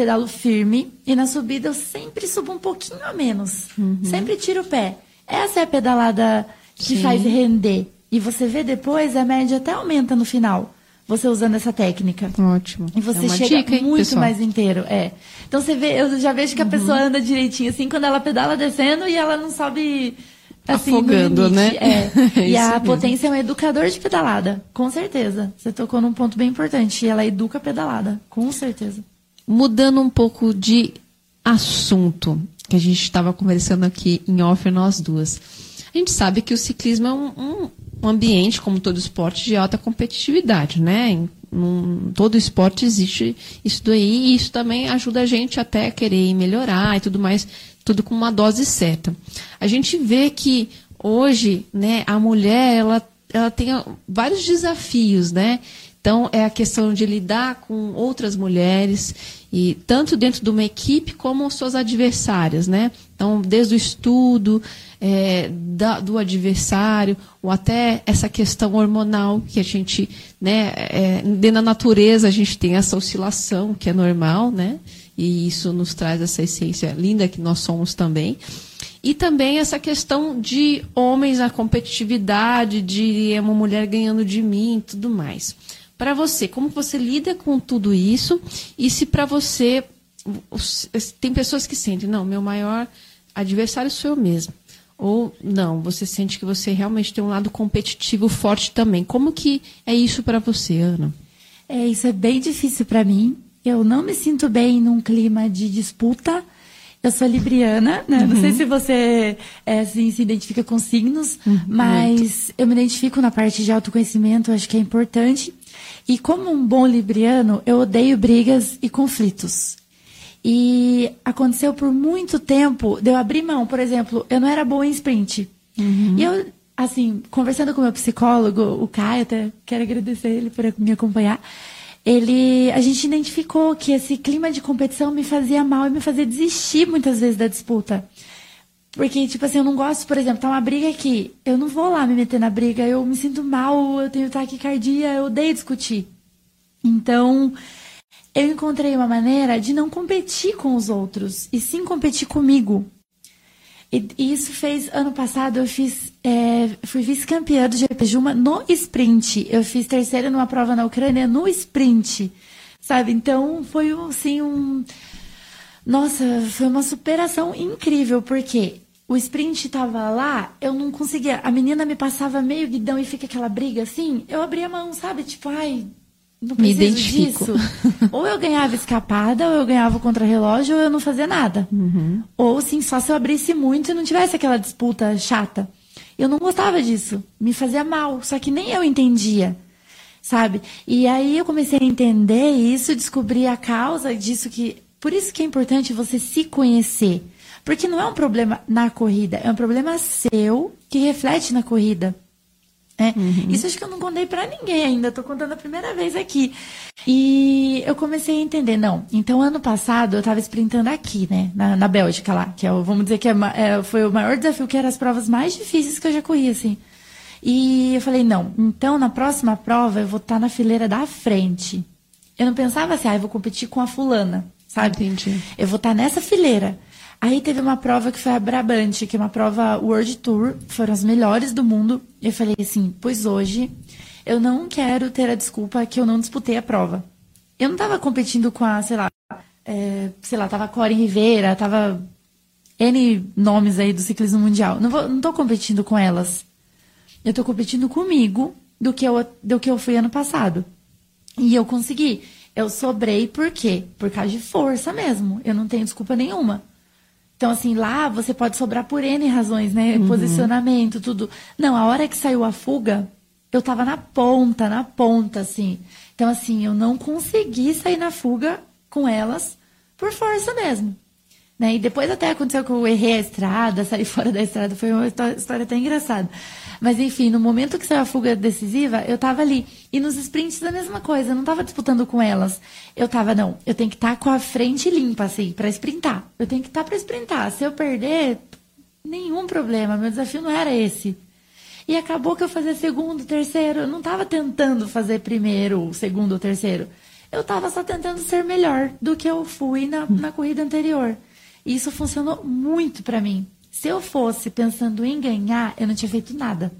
pedalo firme e na subida eu sempre subo um pouquinho a menos. Sempre tiro o pé. Essa é a pedalada que Sim. faz render. E você vê depois, a média até aumenta no final, você usando essa técnica. Ótimo. E você é chega dica, hein, muito pessoal? Uhum. mais inteiro, é. Então você vê, eu já vejo que a pessoa anda direitinho, assim, quando ela pedala descendo e ela não sobe assim, Afogando, né? É. É e a mesmo. potência é um educador de pedalada, com certeza. Você tocou num ponto bem importante. E ela educa a pedalada, com certeza. Mudando um pouco de assunto, que a gente estava conversando aqui em off nós duas. A gente sabe que o ciclismo é um, um- ambiente, como todo esporte, de alta competitividade, né? Em num- todo esporte existe isso daí, e isso também ajuda a gente até a querer melhorar e tudo mais, tudo com uma dose certa. A gente vê que hoje, né, a mulher, ela, ela tem vários desafios, né? Então, é a questão de lidar com outras mulheres, e tanto dentro de uma equipe como suas adversárias, né? Então, desde o estudo é, da- do adversário, ou até essa questão hormonal que a gente, né, é, dentro da natureza a gente tem essa oscilação que é normal, né? E isso nos traz essa essência linda que nós somos também. E também essa questão de homens na competitividade, de é uma mulher ganhando de mim e tudo mais. Para você, como você lida com tudo isso? E se para você tem pessoas que sentem, não, meu maior adversário sou eu mesmo. Ou não, você sente que você realmente tem um lado competitivo forte também. Como que é isso para você, Ana? É, isso é bem difícil para mim. Eu não me sinto bem num clima de disputa. Eu sou libriana, né? Não sei se você é, assim, se identifica com signos, mas eu me identifico na parte de autoconhecimento, acho que é importante. E como um bom libriano, eu odeio brigas e conflitos. E aconteceu por muito tempo de eu abrir mão. Por exemplo, eu não era boa em sprint. E eu assim, conversando com o meu psicólogo, o Caio, até quero agradecer ele por me acompanhar. Ele, a gente identificou que esse clima de competição me fazia mal e me fazia desistir muitas vezes da disputa. Porque, tipo assim, eu não gosto, por exemplo, tá uma briga aqui. Eu não vou lá me meter na briga, eu me sinto mal, eu tenho taquicardia, eu odeio discutir. Então, eu encontrei uma maneira de não competir com os outros, e sim competir comigo. E, e isso fez, ano passado, eu fiz, é, fui vice-campeã do GP Juma no sprint. Eu fiz terceira numa prova na Ucrânia no sprint, sabe? Então, foi, assim, um nossa, foi uma superação incrível, porque o sprint tava lá, eu não conseguia. A menina me passava meio guidão e fica aquela briga assim. Eu abria a mão, sabe? Tipo, ai, não me identifico. disso. ou eu ganhava escapada, ou eu ganhava o contra-relógio, ou eu não fazia nada. Uhum. Ou sim, só se eu abrisse muito e não tivesse aquela disputa chata. Eu não gostava disso. Me fazia mal. Só que nem eu entendia sabe? E aí eu comecei a entender isso, descobri a causa disso que por isso que é importante você se conhecer. Porque não é um problema na corrida, é um problema seu que reflete na corrida. É, uhum. Isso acho que eu não contei para ninguém ainda, tô contando a primeira vez aqui. E eu comecei a entender, não. Então, ano passado eu tava sprintando aqui, né, na, na Bélgica lá, que é, o, vamos dizer que é, é, foi o maior desafio, que eram as provas mais difíceis que eu já corri, assim. E eu falei, não, então na próxima prova eu vou estar tá na fileira da frente. Eu não pensava assim, ah, eu vou competir com a fulana sabe? Entendi. Eu vou estar tá nessa fileira. Aí teve uma prova que foi a Brabante, que é uma prova World Tour, foram as melhores do mundo. Eu falei assim, pois hoje eu não quero ter a desculpa que eu não disputei a prova. Eu não estava competindo com a, sei lá, é, sei lá, tava Corin Rivera, tava N nomes aí do ciclismo mundial. Não, vou, não tô competindo com elas. Eu tô competindo comigo do que eu, do que eu fui ano passado. E eu consegui. Eu sobrei por quê? Por causa de força mesmo. Eu não tenho desculpa nenhuma. Então, assim, lá você pode sobrar por N razões, né? Uhum. Posicionamento, tudo. Não, a hora que saiu a fuga, eu tava na ponta, na ponta, assim. Então, assim, eu não consegui sair na fuga com elas por força mesmo. Né? E depois até aconteceu que eu errei a estrada, saí fora da estrada, foi uma história até engraçada. Mas enfim, no momento que saiu a fuga decisiva, eu tava ali. E nos sprints a mesma coisa, eu não tava disputando com elas. Eu tava, não, eu tenho que estar tá com a frente limpa, assim, para sprintar. Eu tenho que estar tá para sprintar. Se eu perder, nenhum problema. Meu desafio não era esse. E acabou que eu fazia segundo, terceiro. Eu não tava tentando fazer primeiro, segundo ou terceiro. Eu tava só tentando ser melhor do que eu fui na, na corrida anterior. E isso funcionou muito para mim. Se eu fosse pensando em ganhar, eu não tinha feito nada.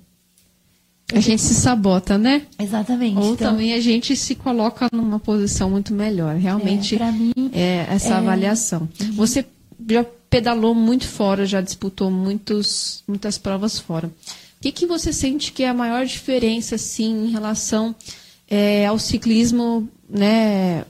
A gente se sabota, né? Exatamente. Ou então, também a gente se coloca numa posição muito melhor. Realmente é, mim, é essa é... avaliação. Uhum. Você já pedalou muito fora, já disputou muitos, muitas provas fora. O que, que você sente que é a maior diferença, assim, em relação é, ao ciclismo, né,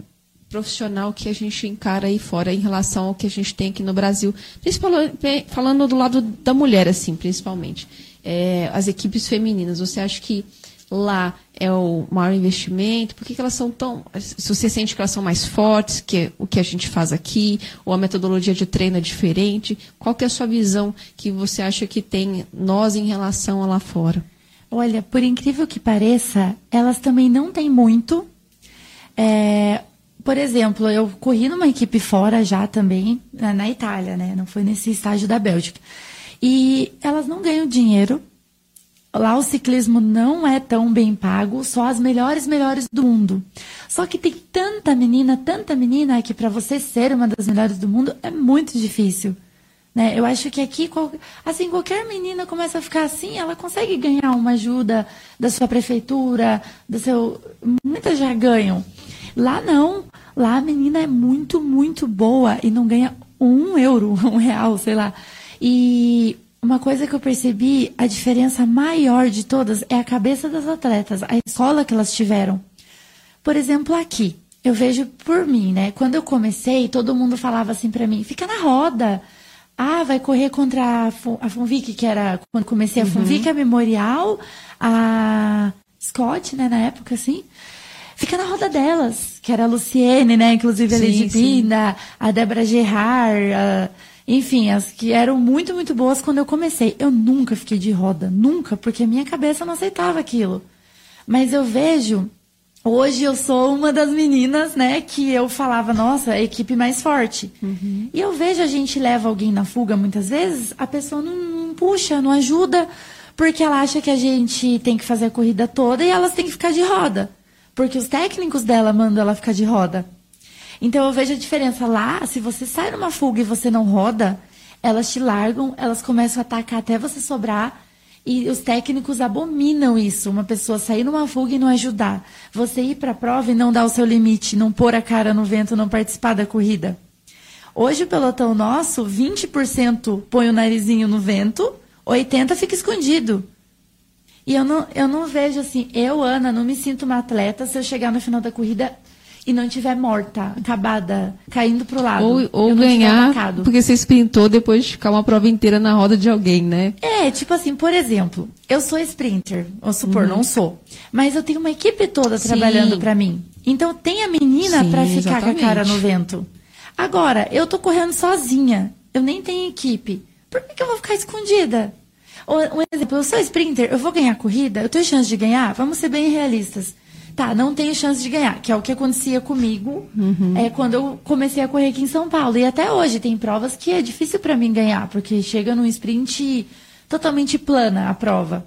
profissional que a gente encara aí fora em relação ao que a gente tem aqui no Brasil, principalmente falando do lado da mulher, assim, principalmente. É, as equipes femininas, você acha que lá é o maior investimento? Por que, que, elas são tão. Se você sente que elas são mais fortes que o que a gente faz aqui, ou a metodologia de treino é diferente? Qual que é a sua visão que você acha que tem nós em relação a lá fora? Olha, por incrível que pareça, elas também não têm muito. É, por exemplo, eu corri numa equipe fora já também, na Itália, né? Não foi nesse estágio da Bélgica. E elas não ganham dinheiro. Lá o ciclismo não é tão bem pago, só as melhores, melhores do mundo. Só que tem tanta menina, tanta menina que para você ser uma das melhores do mundo é muito difícil. Né? Eu acho que aqui, assim, qualquer menina começa a ficar assim, ela consegue ganhar uma ajuda da sua prefeitura, do seu. Muitas já ganham. Lá não. Lá a menina é muito, muito boa e não ganha um euro, um real, sei lá. E uma coisa que eu percebi, a diferença maior de todas é a cabeça das atletas, a escola que elas tiveram. Por exemplo, aqui, eu vejo por mim, né? Quando eu comecei, todo mundo falava assim para mim: fica na roda. Ah, vai correr contra a, Fun a Funvic, que era quando comecei a uhum. Funvic, a Memorial, a Scott, né, na época, assim fica na roda delas, que era a Luciene, né? Inclusive a Lady Pina, a Débora Gerard, a... Enfim, as que eram muito, muito boas quando eu comecei. Eu nunca fiquei de roda, nunca, porque a minha cabeça não aceitava aquilo. Mas eu vejo, hoje eu sou uma das meninas, né, que eu falava, nossa, a equipe mais forte. Uhum. E eu vejo a gente leva alguém na fuga muitas vezes, a pessoa não, não puxa, não ajuda, porque ela acha que a gente tem que fazer a corrida toda e elas têm que ficar de roda. Porque os técnicos dela mandam ela ficar de roda. Então eu vejo a diferença lá, se você sai numa fuga e você não roda, elas te largam, elas começam a atacar até você sobrar. E os técnicos abominam isso, uma pessoa sair numa fuga e não ajudar. Você ir para a prova e não dar o seu limite, não pôr a cara no vento, não participar da corrida. Hoje o pelotão nosso, 20% põe o narizinho no vento, 80% fica escondido. E eu não, eu não vejo assim, eu, Ana, não me sinto uma atleta se eu chegar no final da corrida e não tiver morta, acabada, caindo pro lado. Ou, ou ganhar porque você sprintou depois de ficar uma prova inteira na roda de alguém, né? É, tipo assim, por exemplo, eu sou sprinter, vamos supor, uhum. não sou. Mas eu tenho uma equipe toda Sim. trabalhando para mim. Então tem a menina para ficar exatamente. com a cara no vento. Agora, eu tô correndo sozinha. Eu nem tenho equipe. Por que, que eu vou ficar escondida? Um exemplo, eu sou sprinter, eu vou ganhar corrida? Eu tenho chance de ganhar? Vamos ser bem realistas tá, não tenho chance de ganhar, que é o que acontecia comigo uhum. é, quando eu comecei a correr aqui em São Paulo. E até hoje tem provas que é difícil para mim ganhar, porque chega num sprint totalmente plana a prova.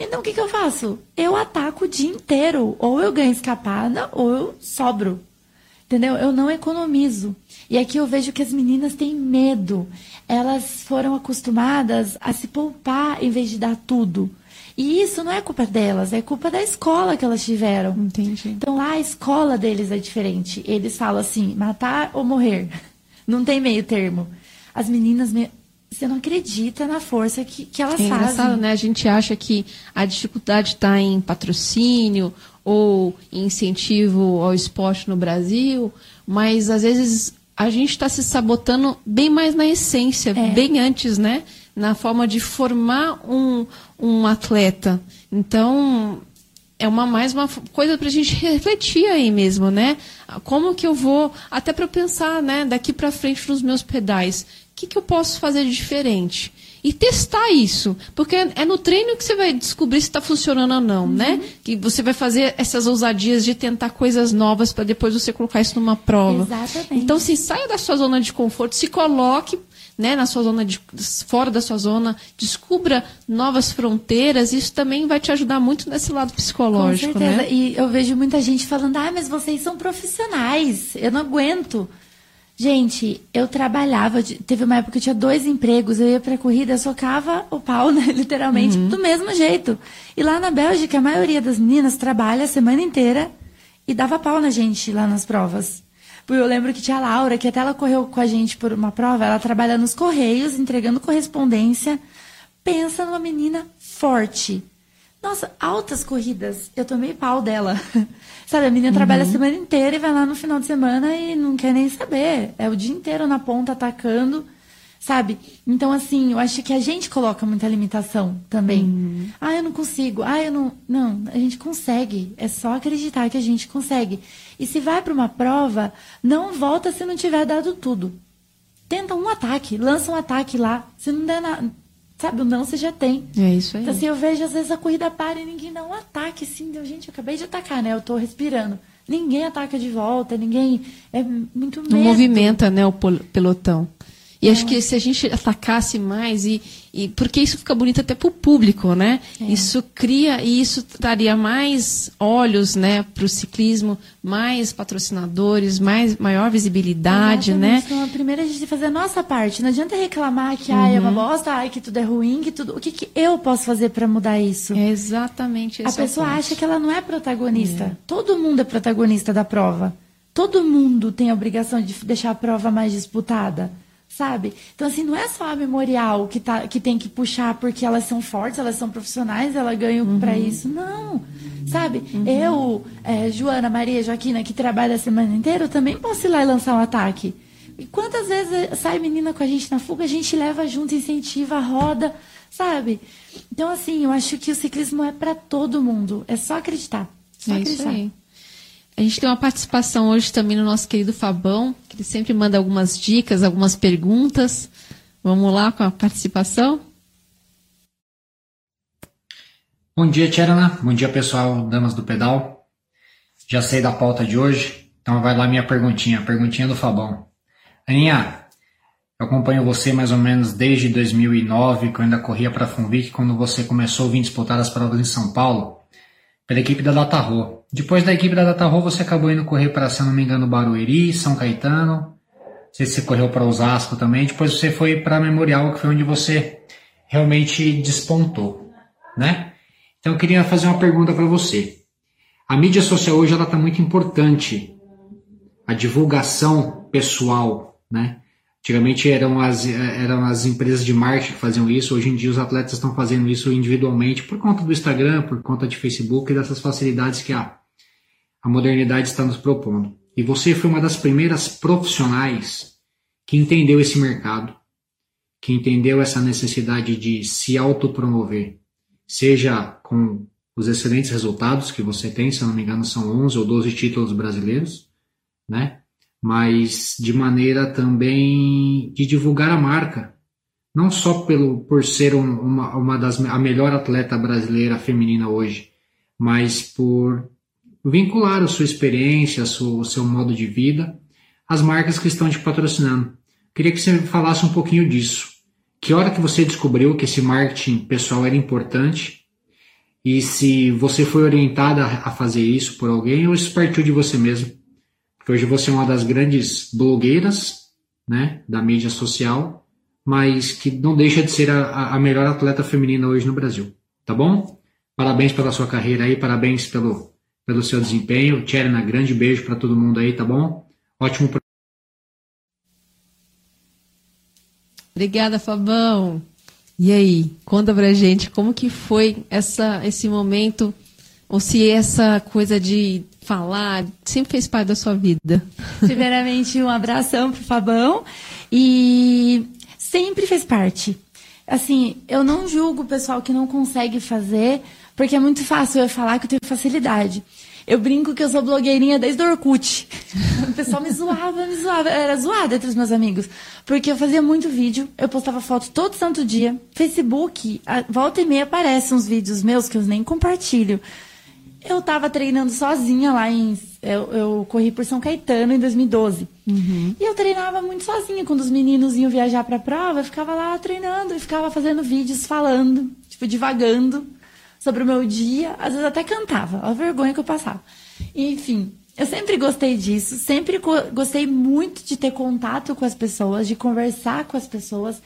Então o que, que eu faço? Eu ataco o dia inteiro. Ou eu ganho escapada, ou eu sobro. Entendeu? Eu não economizo. E aqui eu vejo que as meninas têm medo. Elas foram acostumadas a se poupar em vez de dar tudo. E isso não é culpa delas, é culpa da escola que elas tiveram. Entendi. Então lá a escola deles é diferente. Eles falam assim, matar ou morrer. Não tem meio termo. As meninas, você não acredita na força que, que elas é fazem. né? A gente acha que a dificuldade está em patrocínio ou em incentivo ao esporte no Brasil, mas às vezes a gente está se sabotando bem mais na essência, é. bem antes, né? Na forma de formar um, um atleta. Então, é uma mais uma coisa para a gente refletir aí mesmo, né? Como que eu vou, até para pensar, né, daqui para frente nos meus pedais, o que, que eu posso fazer de diferente? E testar isso, porque é no treino que você vai descobrir se está funcionando ou não, né? uhum. né? Que você vai fazer essas ousadias de tentar coisas novas para depois você colocar isso numa prova. Exatamente. Então, se saia da sua zona de conforto, se coloque né, na sua zona de, fora da sua zona, descubra novas fronteiras, isso também vai te ajudar muito nesse lado psicológico, Com certeza. né? E eu vejo muita gente falando: "Ah, mas vocês são profissionais, eu não aguento". Gente, eu trabalhava, teve uma época que eu tinha dois empregos, eu ia pra corrida, eu socava o pau, né, literalmente, uhum. do mesmo jeito. E lá na Bélgica, a maioria das meninas trabalha a semana inteira e dava pau na gente lá nas provas. Eu lembro que tinha a Laura, que até ela correu com a gente por uma prova, ela trabalha nos Correios, entregando correspondência. Pensa numa menina forte. Nossa, altas corridas. Eu tomei pau dela. Sabe, a menina uhum. trabalha a semana inteira e vai lá no final de semana e não quer nem saber. É o dia inteiro na ponta atacando sabe? Então, assim, eu acho que a gente coloca muita limitação também. Uhum. Ah, eu não consigo. Ah, eu não. Não, a gente consegue. É só acreditar que a gente consegue. E se vai para uma prova, não volta se não tiver dado tudo. Tenta um ataque, lança um ataque lá. Se não der nada. Sabe, o não você já tem. É isso aí. Então, assim, eu vejo às vezes a corrida para e ninguém dá um ataque, assim. Deu, gente, eu acabei de atacar, né? Eu tô respirando. Ninguém ataca de volta, ninguém. É muito medo. Não movimenta, né, o pelotão. E acho que se a gente atacasse mais, e, e porque isso fica bonito até para o público, né? É. Isso cria, e isso daria mais olhos né, para o ciclismo, mais patrocinadores, mais, maior visibilidade, Exatamente. né? Então, a primeira a gente tem que fazer a nossa parte. Não adianta reclamar que uhum. ai, é uma uhum. bosta, ai, que tudo é ruim, que tudo. O que, que eu posso fazer para mudar isso? É exatamente A pessoa acha que ela não é protagonista. É. Todo mundo é protagonista da prova. Todo mundo tem a obrigação de deixar a prova mais disputada sabe? Então, assim, não é só a memorial que, tá, que tem que puxar porque elas são fortes, elas são profissionais, elas ganham uhum. para isso. Não, sabe? Uhum. Eu, é, Joana, Maria, Joaquina, que trabalha a semana inteira, eu também posso ir lá e lançar um ataque. E quantas vezes sai menina com a gente na fuga, a gente leva junto, incentiva, roda, sabe? Então, assim, eu acho que o ciclismo é para todo mundo. É só acreditar. Só é acreditar. Isso aí. A gente tem uma participação hoje também no nosso querido Fabão, que ele sempre manda algumas dicas, algumas perguntas. Vamos lá com a participação? Bom dia, Tcherana. Bom dia, pessoal, damas do pedal. Já sei da pauta de hoje, então vai lá minha perguntinha, perguntinha do Fabão. Aninha, eu acompanho você mais ou menos desde 2009, que eu ainda corria para a Funvic, quando você começou a vir disputar as provas em São Paulo, pela equipe da Datarro. Depois da equipe da Datarro, você acabou indo correr para, se não me engano, Barueri, São Caetano. Não sei se você correu para Osasco também. Depois você foi para Memorial, que foi onde você realmente despontou, né? Então eu queria fazer uma pergunta para você. A mídia social hoje ela está muito importante. A divulgação pessoal, né? Antigamente eram as, eram as empresas de marketing que faziam isso, hoje em dia os atletas estão fazendo isso individualmente por conta do Instagram, por conta de Facebook e dessas facilidades que a, a modernidade está nos propondo. E você foi uma das primeiras profissionais que entendeu esse mercado, que entendeu essa necessidade de se autopromover, seja com os excelentes resultados que você tem, se não me engano são 11 ou 12 títulos brasileiros, né? Mas de maneira também de divulgar a marca, não só pelo por ser um, uma, uma das a melhor atleta brasileira feminina hoje, mas por vincular a sua experiência, a sua, o seu modo de vida às marcas que estão te patrocinando. Queria que você falasse um pouquinho disso. Que hora que você descobriu que esse marketing pessoal era importante e se você foi orientada a fazer isso por alguém ou isso partiu de você mesmo? Que hoje você é uma das grandes blogueiras né, da mídia social, mas que não deixa de ser a, a melhor atleta feminina hoje no Brasil. Tá bom? Parabéns pela sua carreira aí, parabéns pelo, pelo seu desempenho. Tcherna, grande beijo para todo mundo aí, tá bom? Ótimo. Obrigada, Fabão. E aí, conta pra gente como que foi essa, esse momento, ou se essa coisa de falar, sempre fez parte da sua vida? Primeiramente, um abração pro Fabão e sempre fez parte. Assim, eu não julgo o pessoal que não consegue fazer, porque é muito fácil eu falar que eu tenho facilidade. Eu brinco que eu sou blogueirinha desde o Orkut. O pessoal me zoava, me zoava. Eu era zoada entre os meus amigos. Porque eu fazia muito vídeo, eu postava foto todo santo dia. Facebook, volta e meia aparecem uns vídeos meus que eu nem compartilho. Eu tava treinando sozinha lá em. Eu, eu corri por São Caetano em 2012. Uhum. E eu treinava muito sozinha. Quando os meninos iam viajar pra prova, eu ficava lá treinando e ficava fazendo vídeos falando, tipo, divagando sobre o meu dia. Às vezes até cantava, a vergonha que eu passava. Enfim, eu sempre gostei disso, sempre gostei muito de ter contato com as pessoas, de conversar com as pessoas.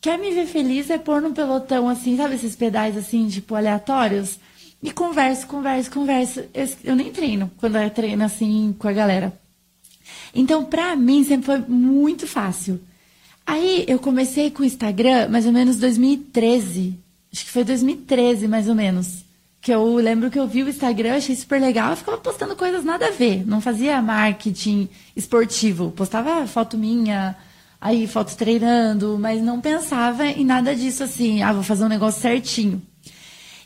Quer me ver feliz é pôr num pelotão assim, sabe esses pedais assim, tipo, aleatórios? E converso, converso, converso. Eu, eu nem treino quando eu treino assim com a galera. Então, pra mim, sempre foi muito fácil. Aí eu comecei com o Instagram mais ou menos 2013. Acho que foi 2013, mais ou menos. Que eu lembro que eu vi o Instagram, achei super legal, eu ficava postando coisas nada a ver. Não fazia marketing esportivo. Postava foto minha, aí fotos treinando, mas não pensava em nada disso assim, ah, vou fazer um negócio certinho.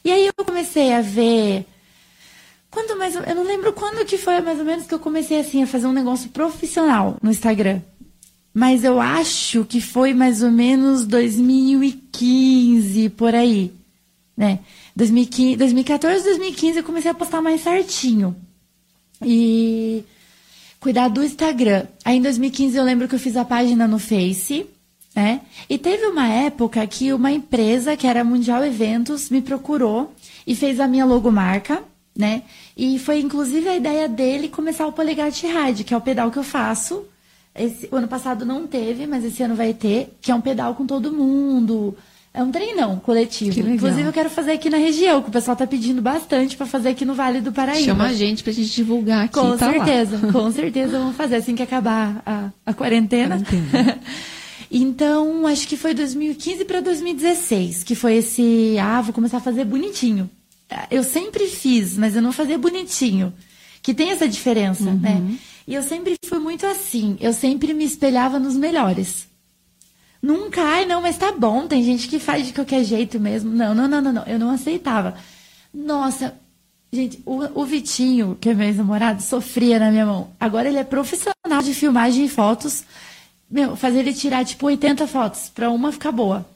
E aí eu comecei a ver. Quando mais. Eu não lembro quando que foi mais ou menos que eu comecei assim a fazer um negócio profissional no Instagram. Mas eu acho que foi mais ou menos 2015 por aí, né? 2015, 2014, 2015 eu comecei a postar mais certinho. E cuidar do Instagram. Aí em 2015 eu lembro que eu fiz a página no Face né? E teve uma época que uma empresa, que era Mundial Eventos, me procurou e fez a minha logomarca, né? E foi inclusive a ideia dele começar o Polegat Ride, que é o pedal que eu faço. Esse, o ano passado não teve, mas esse ano vai ter, que é um pedal com todo mundo. É um treinão coletivo. Inclusive, eu quero fazer aqui na região, que o pessoal tá pedindo bastante para fazer aqui no Vale do Paraíba. Chama a gente pra gente divulgar aqui. Com tá certeza, lá. com certeza vamos fazer assim que acabar a, a quarentena. quarentena. Então, acho que foi 2015 para 2016, que foi esse, ah, vou começar a fazer bonitinho. Eu sempre fiz, mas eu não fazia bonitinho. Que tem essa diferença, uhum. né? E eu sempre fui muito assim. Eu sempre me espelhava nos melhores. Nunca, ai, não, mas tá bom, tem gente que faz de qualquer jeito mesmo. Não, não, não, não, não. Eu não aceitava. Nossa, gente, o, o Vitinho, que é meu ex-namorado, sofria na minha mão. Agora ele é profissional de filmagem e fotos meu, fazer ele tirar tipo 80 fotos para uma ficar boa.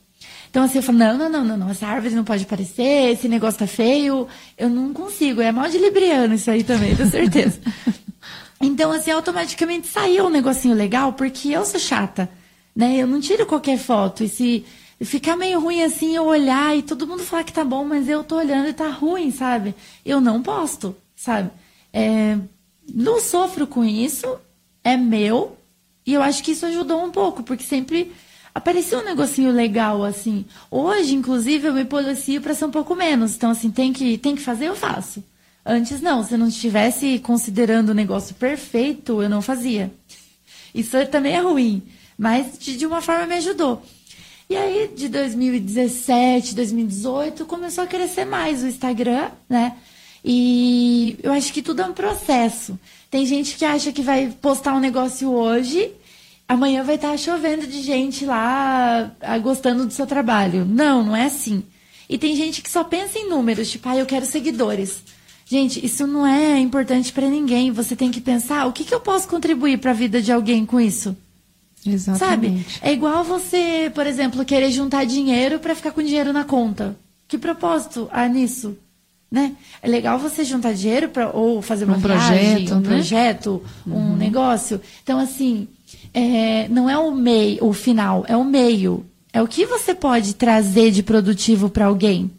Então assim, eu falo, não, não, não, não, não, essa árvore não pode aparecer, esse negócio tá feio, eu não consigo, é mal de libriano isso aí também, tenho certeza. então assim, automaticamente saiu um negocinho legal, porque eu sou chata, né? Eu não tiro qualquer foto, e se ficar meio ruim assim, eu olhar e todo mundo falar que tá bom, mas eu tô olhando e tá ruim, sabe? Eu não posto, sabe? É, não sofro com isso, é meu, e eu acho que isso ajudou um pouco, porque sempre aparecia um negocinho legal, assim. Hoje, inclusive, eu me policio para ser um pouco menos. Então, assim, tem que, tem que fazer, eu faço. Antes, não. Se eu não estivesse considerando o negócio perfeito, eu não fazia. Isso também é ruim. Mas, de uma forma, me ajudou. E aí, de 2017, 2018, começou a crescer mais o Instagram, né? E eu acho que tudo é um processo. Tem gente que acha que vai postar um negócio hoje, amanhã vai estar chovendo de gente lá ah, gostando do seu trabalho. Não, não é assim. E tem gente que só pensa em números, tipo, ah, eu quero seguidores. Gente, isso não é importante para ninguém. Você tem que pensar, o que, que eu posso contribuir para a vida de alguém com isso? Exatamente. Sabe? É igual você, por exemplo, querer juntar dinheiro para ficar com dinheiro na conta. Que propósito há nisso? Né? É legal você juntar dinheiro para ou fazer uma Um viagem, projeto, um né? projeto, um negócio. Então assim, é, não é o meio, o final, é o meio. É o que você pode trazer de produtivo para alguém,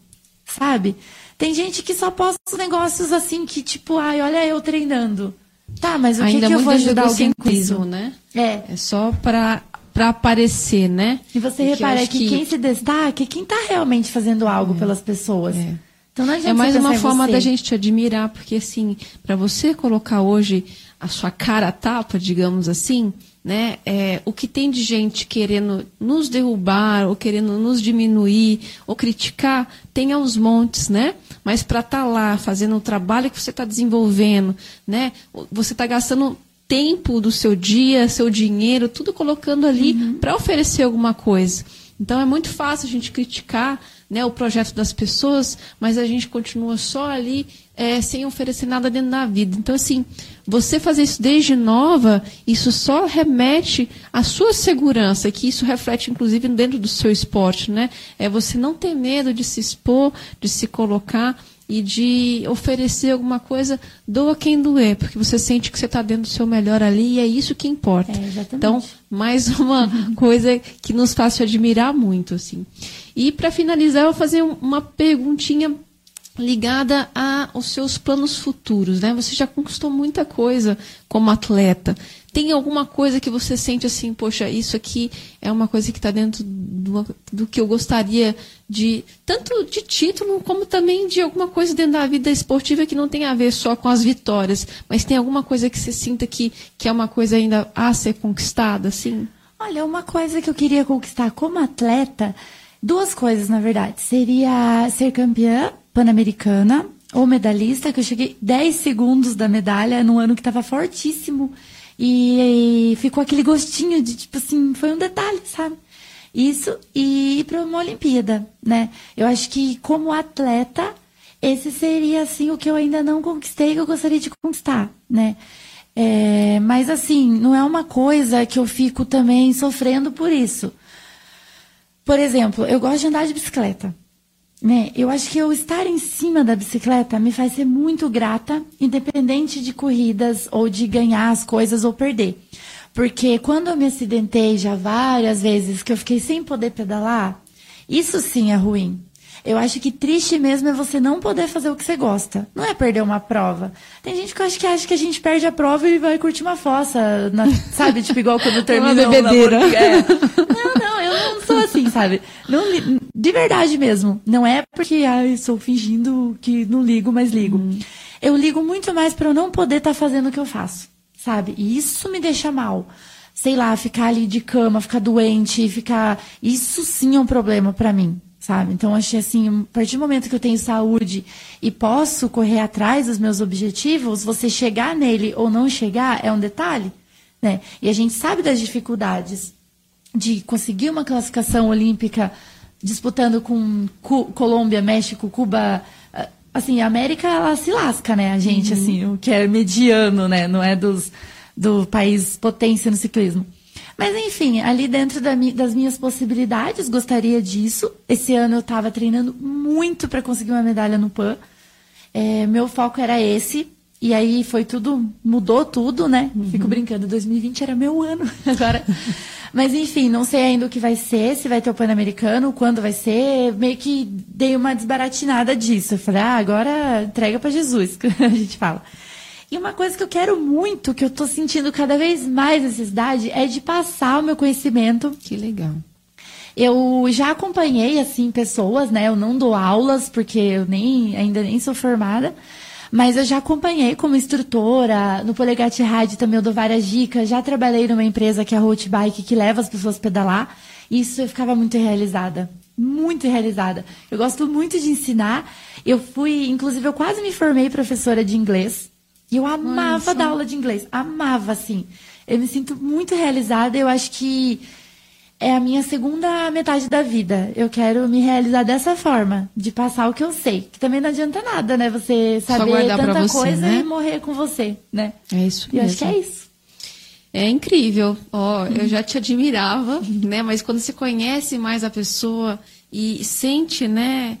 sabe? Tem gente que só posta negócios assim que tipo, ai, olha eu treinando. Tá, mas o que, Ainda que eu muito vou ajudar alguém com isso? né? É. É só para para aparecer, né? E você E que eu repara acho que, quem se destaca é quem está realmente fazendo algo pelas pessoas. é. Então É mais uma forma da gente te admirar, porque assim, para você colocar hoje a sua cara a tapa, digamos assim, né? É, o que tem de gente querendo nos derrubar, ou querendo nos diminuir, ou criticar, tem aos montes, né? Mas para estar lá fazendo o trabalho que você está desenvolvendo, né? Você está gastando tempo do seu dia, seu dinheiro, tudo colocando ali para oferecer alguma coisa. Então é muito fácil a gente criticar né, o projeto das pessoas, mas a gente continua só ali é, sem oferecer nada dentro da vida. Então, assim, você fazer isso desde nova, isso só remete à sua segurança, que isso reflete, inclusive, dentro do seu esporte, né? É você não ter medo de se expor, de se colocar e de oferecer alguma coisa, doa quem doer, porque você sente que você está dentro do seu melhor ali e é isso que importa. É. Então, mais uma coisa que nos faz te admirar muito, assim. E para finalizar, eu vou fazer um- uma perguntinha ligada aos seus planos futuros, né? Você já conquistou muita coisa como atleta. Tem alguma coisa que você sente assim, poxa, isso aqui é uma coisa que está dentro do, do que eu gostaria de, tanto de título como também de alguma coisa dentro da vida esportiva que não tem a ver só com as vitórias, mas tem alguma coisa que você sinta que, que é uma coisa ainda a ser conquistada, assim? Olha, uma coisa que eu queria conquistar como atleta, duas coisas, na verdade. Seria ser campeã pan-americana ou medalhista, que eu cheguei 10 segundos da medalha num ano que estava fortíssimo. E, e ficou aquele gostinho de, tipo assim, foi um detalhe, sabe? Isso e ir para uma Olimpíada, né? Eu acho que como atleta, esse seria assim o que eu ainda não conquistei que eu gostaria de conquistar, né? É, mas assim, não é uma coisa que eu fico também sofrendo por isso. Por exemplo, eu gosto de andar de bicicleta. Né? Eu acho que eu estar em cima da bicicleta me faz ser muito grata, independente de corridas ou de ganhar as coisas ou perder. Porque quando eu me acidentei já várias vezes, que eu fiquei sem poder pedalar, isso sim é ruim. Eu acho que triste mesmo é você não poder fazer o que você gosta. Não é perder uma prova. Tem gente que eu acho que acha que a gente perde a prova e vai curtir uma fossa, na- sabe? Tipo, igual quando termina um bebedeira. namoro. É. Não, não, eu não sou assim, sabe? Não, de verdade mesmo. Não é porque ah, eu estou fingindo que não ligo, mas ligo. Eu ligo muito mais para eu não poder estar fazendo o que eu faço, sabe? E isso me deixa mal. Sei lá, ficar ali de cama, ficar doente, ficar. Isso sim é um problema para mim, sabe? Então, acho que assim, a partir do momento que eu tenho saúde e posso correr atrás dos meus objetivos, você chegar nele ou não chegar é um detalhe, né? E a gente sabe das dificuldades de conseguir uma classificação olímpica disputando com Cu- Colômbia, México, Cuba. ah, Assim, a América, ela se lasca, né? A gente, assim, o que é mediano, né? Não é dos, do país potência no ciclismo. Mas enfim, ali dentro da das minhas possibilidades, gostaria disso. Esse ano eu estava treinando muito para conseguir uma medalha no PAN. É, meu foco era esse. E aí foi tudo, mudou tudo, né? Uhum. Fico brincando, 2020 era meu ano agora. Mas enfim, não sei ainda o que vai ser, se vai ter o Pan-Americano, quando vai ser. Meio que dei uma desbaratinada disso. Eu falei, ah, agora entrega para Jesus, que a gente fala. E uma coisa que eu quero muito, que eu tô sentindo cada vez mais necessidade, é de passar o meu conhecimento. Que legal. Eu já acompanhei, assim, pessoas, né? Eu não dou aulas, porque eu nem, ainda nem sou formada. Mas eu já acompanhei como instrutora, no Polegate Rádio também eu dou várias dicas, já trabalhei numa empresa que é a Road Bike, que leva as pessoas a pedalar, e isso eu ficava muito realizada, muito realizada. Eu gosto muito de ensinar, eu fui, inclusive eu quase me formei professora de inglês, e eu amava dar aula de inglês, amava, assim. Eu me sinto muito realizada, eu acho que é a minha segunda metade da vida. Eu quero me realizar dessa forma, de passar o que eu sei. Que também não adianta nada, né? Você saber tanta você, coisa né? e morrer com você, né? É isso. E eu acho que é isso. É incrível. Ó, oh, eu já te admirava, né? Mas quando você conhece mais a pessoa e sente, né?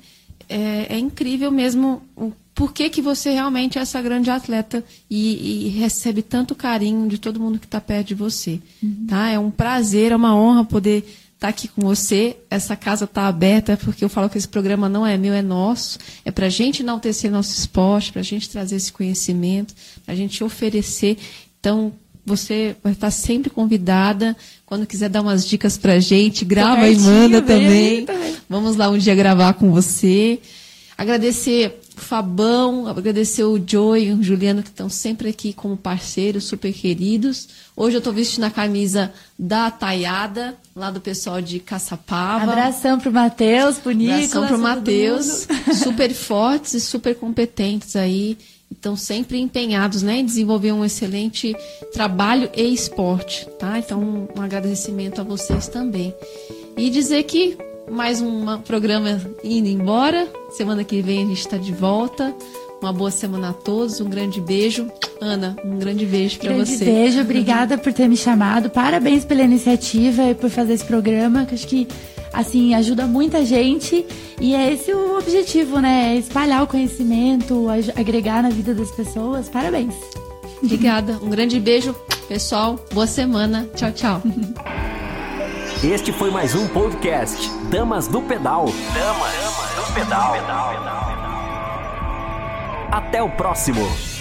É, é incrível mesmo o por que, que você realmente é essa grande atleta e, e recebe tanto carinho de todo mundo que está perto de você. Uhum. Tá? É um prazer, é uma honra poder estar tá aqui com você. Essa casa está aberta, porque eu falo que esse programa não é meu, é nosso. É para a gente enaltecer nosso esporte, para a gente trazer esse conhecimento, para a gente oferecer. Então, você vai estar sempre convidada. Quando quiser dar umas dicas para a gente, grava e manda também. também. Vamos lá um dia gravar com você. Agradecer Fabão, agradecer o Joey e o Juliano que estão sempre aqui como parceiros, super queridos. Hoje eu estou vestindo a camisa da Taiada, lá do pessoal de Caçapava. Abração pro Matheus, pro Nicolas. Abração pro Matheus, super fortes e super competentes aí. Estão sempre empenhados né, em desenvolver um excelente trabalho e esporte. Tá? Então, um agradecimento a vocês também. E dizer que mais um programa indo embora. Semana que vem a gente está de volta. Uma boa semana a todos, um grande beijo. Ana, um grande beijo para você. Grande beijo, obrigada por ter me chamado. Parabéns pela iniciativa e por fazer esse programa, que acho que assim ajuda muita gente e é esse o objetivo, né? É espalhar o conhecimento, agregar na vida das pessoas. Parabéns. Obrigada, um grande beijo, pessoal. Boa semana. Tchau, tchau. Este foi mais um podcast Damas do Pedal. Damas do Pedal. Até o próximo.